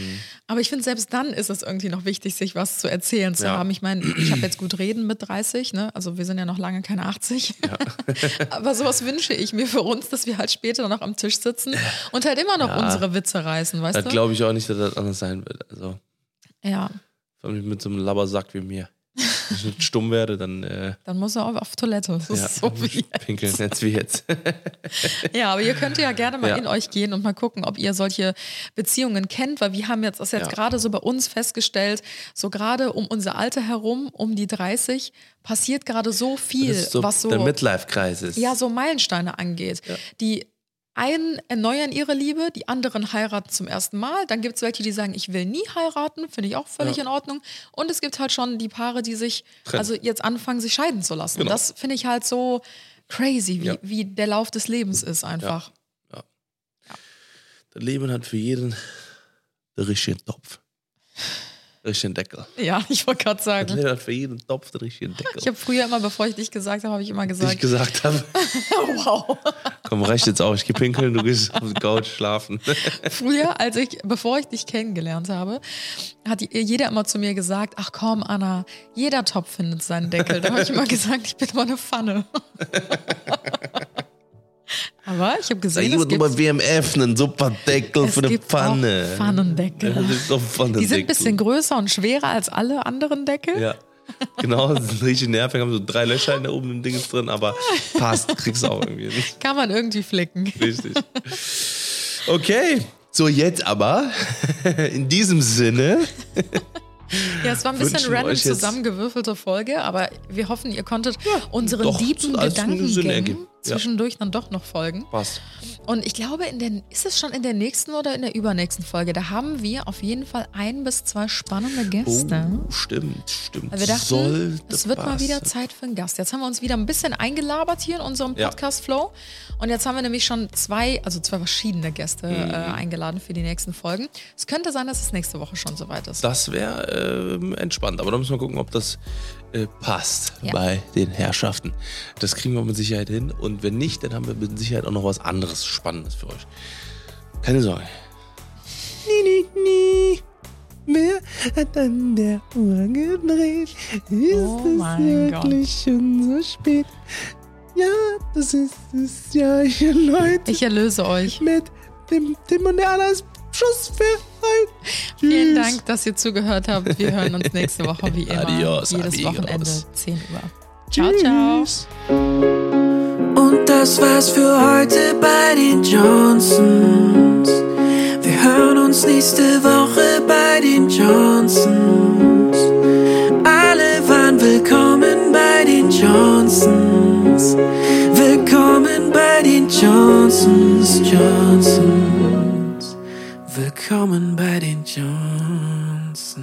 Aber ich finde, selbst dann ist es irgendwie noch wichtig, sich was zu erzählen zu Ja. haben. Ich meine, ich habe jetzt gut reden mit 30, ne? also wir sind ja noch lange keine 80. Aber sowas wünsche ich mir für uns, dass wir halt später noch am Tisch sitzen und halt immer noch Ja. unsere Witze reißen, weißt Das du? glaube ich auch nicht, dass das anders sein wird. Also, Ja, vor allem mit so einem Labbersack wie mir. Wenn ich nicht stumm werde, dann äh, dann muss er auf, auf Toilette. Das ja, ist so wie pinkeln, jetzt wie jetzt. Ja, aber ihr könnt ja gerne mal Ja. in euch gehen und mal gucken, ob ihr solche Beziehungen kennt, weil wir haben jetzt das jetzt Ja. gerade so bei uns festgestellt, so gerade um unser Alter herum, um die 30, passiert gerade so viel, so was so der Midlife-Kreis ist. ja so Meilensteine angeht. Die einen erneuern ihre Liebe, die anderen heiraten zum ersten Mal. Dann gibt es welche, die sagen, ich will nie heiraten, finde ich auch völlig Ja. in Ordnung. Und es gibt halt schon die Paare, die sich Trennen. also jetzt anfangen, sich scheiden zu lassen. Genau. Das finde ich halt so crazy, wie, Ja. wie der Lauf des Lebens ist einfach. Das Leben hat für jeden den richtigen Topf. Richtigen Deckel. Ja, ich wollte gerade Das sagen. Hat für jeden Topf den richtigen Deckel. Ich habe früher immer, bevor ich dich gesagt habe, habe ich immer Wie ich gesagt, gesagt habe, wow. komm, reicht jetzt auch. Ich geh pinkeln, du gehst auf die Couch schlafen. Früher, als ich, bevor ich dich kennengelernt habe, hat jeder immer zu mir gesagt, ach komm, Anna, jeder Topf findet seinen Deckel. Da habe ich immer gesagt, ich bin immer eine Pfanne. Aber ich habe gesehen, es Jemand gibt, bei WMF einen super Deckel es für eine gibt Pfanne. auch Pfannendeckel. Ja, das ist doch Pfannendeckel. Die sind ein bisschen größer und schwerer als alle anderen Deckel. Ja. Genau, das ist richtig nervig, haben so drei Löcher in der oben im Ding drin, aber passt, kriegst du auch irgendwie nicht. Kann man irgendwie flicken. Richtig. Okay, so jetzt aber, in diesem Sinne, Ja, es war ein bisschen random zusammengewürfelte Folge, aber wir hoffen, ihr konntet unseren doch, tiefen alles Zwischendurch dann doch noch Folgen. Passt. Und ich glaube, in der, ist es schon in der nächsten oder in der übernächsten Folge? Da haben wir auf jeden Fall ein bis zwei spannende Gäste. Oh, stimmt, stimmt. Weil wir dachten, Sollte es wird mal wieder passen. Zeit für einen Gast. Jetzt haben wir uns wieder ein bisschen eingelabert hier in unserem Ja. Podcast-Flow. Und jetzt haben wir nämlich schon zwei, also zwei verschiedene Gäste Mhm. äh, eingeladen für die nächsten Folgen. Es könnte sein, dass es nächste Woche schon soweit ist. Das wäre ähm, entspannt, aber da müssen wir gucken, ob das äh, passt Ja. bei den Herrschaften. Das kriegen wir mit Sicherheit hin und wenn nicht, dann haben wir mit Sicherheit auch noch was anderes Spannendes für euch. Keine Sorge. Nie, nie, nie. Wer hat an der Uhr gedreht? Ist Oh mein Gott. schon so spät? Ja, das ist es ja hier, Leute. Ich erlöse euch. mit dem Tim und der Annas Schuss für heute. Vielen Dank, dass ihr zugehört habt. Wir hören uns nächste Woche wie immer. Adios, jedes amigos. Wochenende 10 Uhr. Ciao, ciao. Tschüss. Und das war's für heute bei den Johnsons. Wir hören uns nächste Woche bei den Johnsons. Alle waren willkommen bei den Johnsons. Willkommen bei den Johnsons, Johnsons. Willkommen bei den Johnsons.